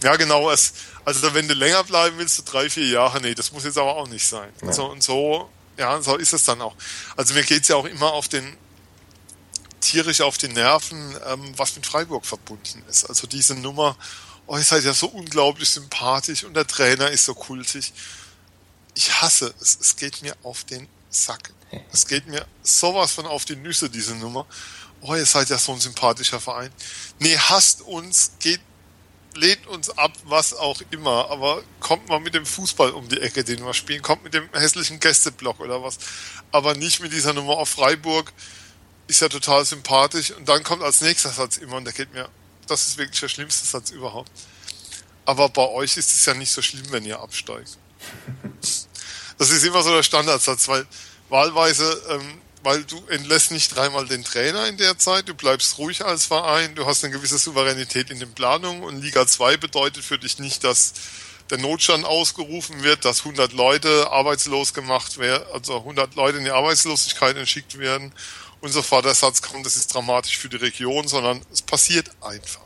Ja, genau. Es, also wenn du länger bleiben willst, du drei, vier Jahre, nee, das muss jetzt aber auch nicht sein. Ja. So, und so ja, so ist es dann auch. Also mir geht's ja auch immer auf den tierisch auf die Nerven, ähm, was mit Freiburg verbunden ist. Also diese Nummer, oh, ihr seid ja so unglaublich sympathisch und der Trainer ist so kultig. Ich hasse es. Es geht mir auf den Sack. Es geht mir sowas von auf die Nüsse, diese Nummer. Oh, ihr seid ja so ein sympathischer Verein. Nee, hasst uns, geht lehnt uns ab, was auch immer, aber kommt mal mit dem Fußball um die Ecke, den wir spielen, kommt mit dem hässlichen Gästeblock oder was, aber nicht mit dieser Nummer auf Freiburg, ist ja total sympathisch und dann kommt als nächster Satz immer und der geht mir, das ist wirklich der schlimmste Satz überhaupt. Aber bei euch ist es ja nicht so schlimm, wenn ihr absteigt. Das ist immer so der Standardsatz, weil wahlweise ähm, weil du entlässt nicht dreimal den Trainer in der Zeit, du bleibst ruhig als Verein, du hast eine gewisse Souveränität in den Planungen und Liga 2 bedeutet für dich nicht, dass der Notstand ausgerufen wird, dass 100 Leute arbeitslos gemacht werden, also 100 Leute in die Arbeitslosigkeit entschickt werden und sofort der Satz kommt, das ist dramatisch für die Region, sondern es passiert einfach.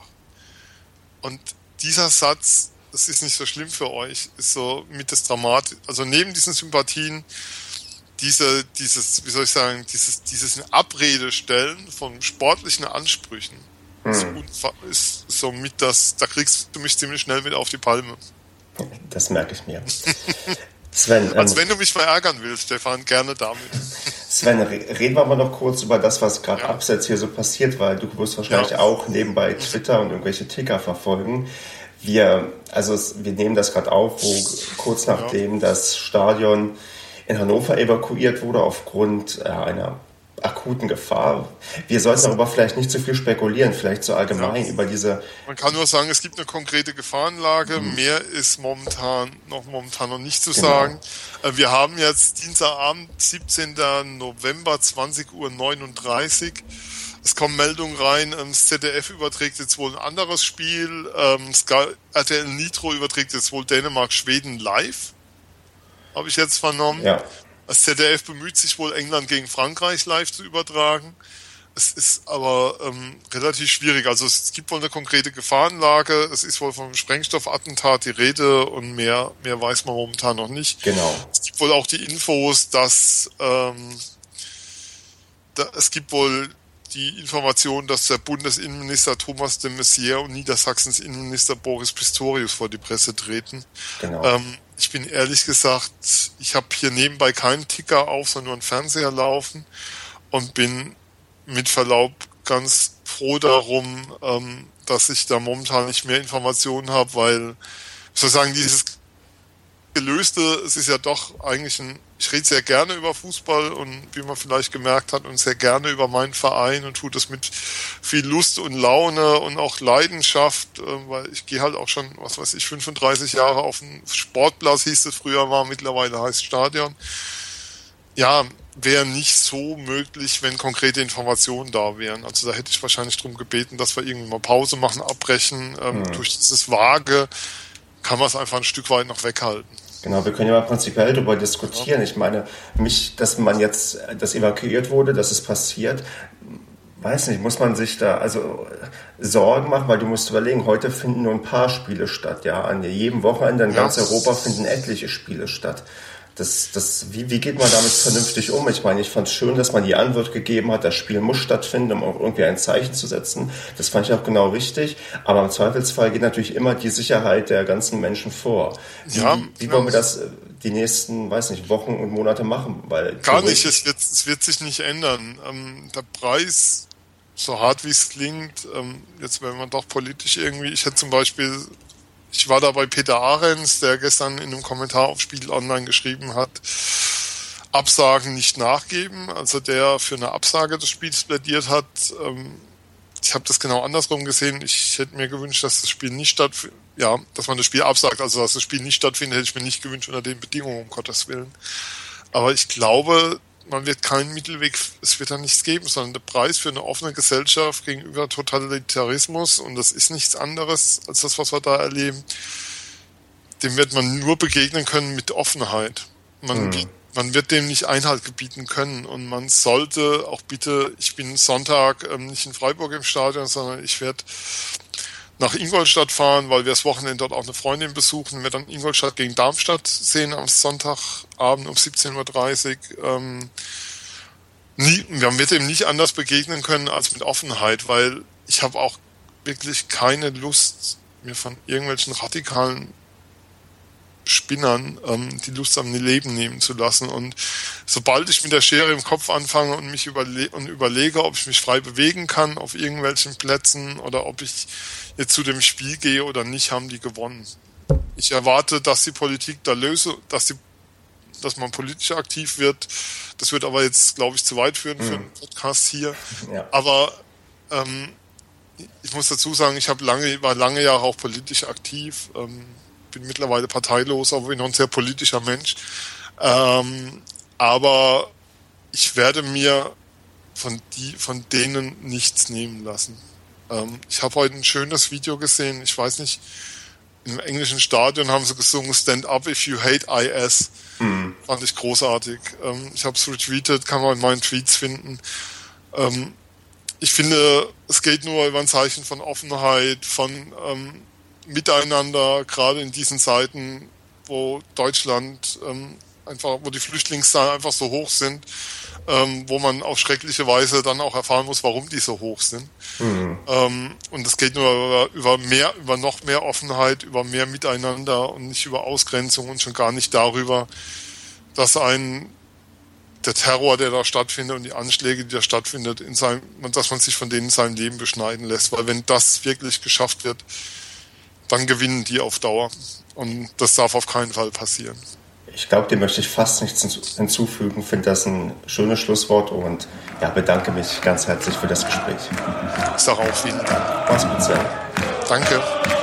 Und dieser Satz, das ist nicht so schlimm für euch, ist so mit das Dramat, also neben diesen Sympathien diese, dieses, wie soll ich sagen, dieses, dieses Abrede stellen von sportlichen Ansprüchen hm. ist, ist so mit das, da kriegst du mich ziemlich schnell wieder auf die Palme. Das merke ich mir. Sven, ähm, Als wenn du mich verärgern willst, Stefan, gerne damit. Sven, reden wir mal noch kurz über das, was gerade ja. abseits hier so passiert, weil du wirst wahrscheinlich ja. auch nebenbei Twitter und irgendwelche Ticker verfolgen. Wir, also es, wir nehmen das gerade auf, wo kurz nachdem ja. das Stadion in Hannover evakuiert wurde aufgrund äh, einer akuten Gefahr. Wir sollten darüber vielleicht nicht zu viel spekulieren, vielleicht so allgemein ja. über diese. Man kann nur sagen, es gibt eine konkrete Gefahrenlage. Mhm. Mehr ist momentan noch momentan noch nicht zu genau. sagen. Äh, wir haben jetzt Dienstagabend, 17. November, 20.39 Uhr. Es kommen Meldungen rein, ähm, das ZDF überträgt jetzt wohl ein anderes Spiel. Ähm, RTL Nitro überträgt jetzt wohl Dänemark-Schweden live habe ich jetzt vernommen. Ja. Das ZDF bemüht sich wohl, England gegen Frankreich live zu übertragen. Es ist aber ähm, relativ schwierig. Also es gibt wohl eine konkrete Gefahrenlage. Es ist wohl vom Sprengstoffattentat die Rede und mehr, mehr weiß man momentan noch nicht. Genau. Es gibt wohl auch die Infos, dass ähm, da, es gibt wohl die Information, dass der Bundesinnenminister Thomas de Maizière und Niedersachsens Innenminister Boris Pistorius vor die Presse treten. Genau. Ähm, ich bin ehrlich gesagt, ich habe hier nebenbei keinen Ticker auf, sondern nur einen Fernseher laufen und bin mit Verlaub ganz froh darum, ähm, dass ich da momentan nicht mehr Informationen habe, weil sozusagen dieses Gelöste, es ist ja doch eigentlich ein ich rede sehr gerne über Fußball und wie man vielleicht gemerkt hat und sehr gerne über meinen Verein und tue das mit viel Lust und Laune und auch Leidenschaft, äh, weil ich gehe halt auch schon, was weiß ich, 35 Jahre auf dem Sportplatz, hieß es früher war, mittlerweile heißt Stadion. Ja, wäre nicht so möglich, wenn konkrete Informationen da wären. Also da hätte ich wahrscheinlich darum gebeten, dass wir irgendwie mal Pause machen, abbrechen. Ähm, mhm. Durch dieses Vage kann man es einfach ein Stück weit noch weghalten. Genau, wir können ja mal prinzipiell darüber diskutieren. Ich meine, mich, dass man jetzt, das evakuiert wurde, dass es passiert, weiß nicht, muss man sich da also Sorgen machen, weil du musst überlegen, heute finden nur ein paar Spiele statt, ja. An jedem Wochenende in ja, ganz Europa finden etliche Spiele statt. Das, das, wie, wie geht man damit vernünftig um? Ich meine, ich fand es schön, dass man die Antwort gegeben hat, das Spiel muss stattfinden, um auch irgendwie ein Zeichen zu setzen. Das fand ich auch genau richtig. Aber im Zweifelsfall geht natürlich immer die Sicherheit der ganzen Menschen vor. Wie, ja, wie wollen wir das äh, die nächsten, weiß nicht, Wochen und Monate machen? Weil Gar nicht, es wird, es wird sich nicht ändern. Ähm, der Preis, so hart wie es klingt, ähm, jetzt wenn man doch politisch irgendwie, ich hätte zum Beispiel ich war da bei Peter Ahrens, der gestern in einem Kommentar auf Spiegel Online geschrieben hat, Absagen nicht nachgeben, also der für eine Absage des Spiels plädiert hat. Ähm, ich habe das genau andersrum gesehen. Ich hätte mir gewünscht, dass das Spiel nicht stattfindet, ja, dass man das Spiel absagt, also dass das Spiel nicht stattfindet, hätte ich mir nicht gewünscht unter den Bedingungen, um Gottes Willen. Aber ich glaube, man wird keinen Mittelweg, es wird da nichts geben, sondern der Preis für eine offene Gesellschaft gegenüber Totalitarismus, und das ist nichts anderes als das, was wir da erleben, dem wird man nur begegnen können mit Offenheit. Man, mhm. man wird dem nicht Einhalt gebieten können und man sollte auch bitte, ich bin Sonntag ähm, nicht in Freiburg im Stadion, sondern ich werde nach Ingolstadt fahren, weil wir das Wochenende dort auch eine Freundin besuchen. Wir dann Ingolstadt gegen Darmstadt sehen am Sonntagabend um 17.30 Uhr. Ähm, nie, wir wird ihm nicht anders begegnen können als mit Offenheit, weil ich habe auch wirklich keine Lust, mir von irgendwelchen radikalen Spinnern ähm, die Lust am Leben nehmen zu lassen. Und sobald ich mit der Schere im Kopf anfange und mich überle und überlege, ob ich mich frei bewegen kann auf irgendwelchen Plätzen oder ob ich jetzt zu dem Spiel gehe oder nicht, haben die gewonnen. Ich erwarte, dass die Politik da löse, dass die dass man politisch aktiv wird. Das wird aber jetzt, glaube ich, zu weit führen für einen Podcast hier. Ja. Aber ähm, ich muss dazu sagen, ich habe lange, war lange Jahre auch politisch aktiv. Ähm, bin mittlerweile parteilos, aber bin noch ein sehr politischer Mensch. Ähm, aber ich werde mir von, die, von denen nichts nehmen lassen. Ähm, ich habe heute ein schönes Video gesehen. Ich weiß nicht, im englischen Stadion haben sie gesungen Stand Up If You Hate IS. Mhm. Fand ich großartig. Ähm, ich habe es retweetet, kann man in meinen Tweets finden. Ähm, ich finde, es geht nur über ein Zeichen von Offenheit, von ähm, Miteinander, gerade in diesen Zeiten, wo Deutschland ähm, einfach, wo die Flüchtlingszahlen einfach so hoch sind, ähm, wo man auf schreckliche Weise dann auch erfahren muss, warum die so hoch sind. Mhm. Ähm, und es geht nur über, über mehr, über noch mehr Offenheit, über mehr Miteinander und nicht über Ausgrenzung und schon gar nicht darüber, dass ein der Terror, der da stattfindet und die Anschläge, die da stattfindet, in seinem, dass man sich von denen in seinem Leben beschneiden lässt. Weil wenn das wirklich geschafft wird, dann gewinnen die auf Dauer. Und das darf auf keinen Fall passieren. Ich glaube, dem möchte ich fast nichts hinzufügen. Finde das ein schönes Schlusswort und ja, bedanke mich ganz herzlich für das Gespräch. Sage auch vielen Dank. Mach's gut, Sven. Danke.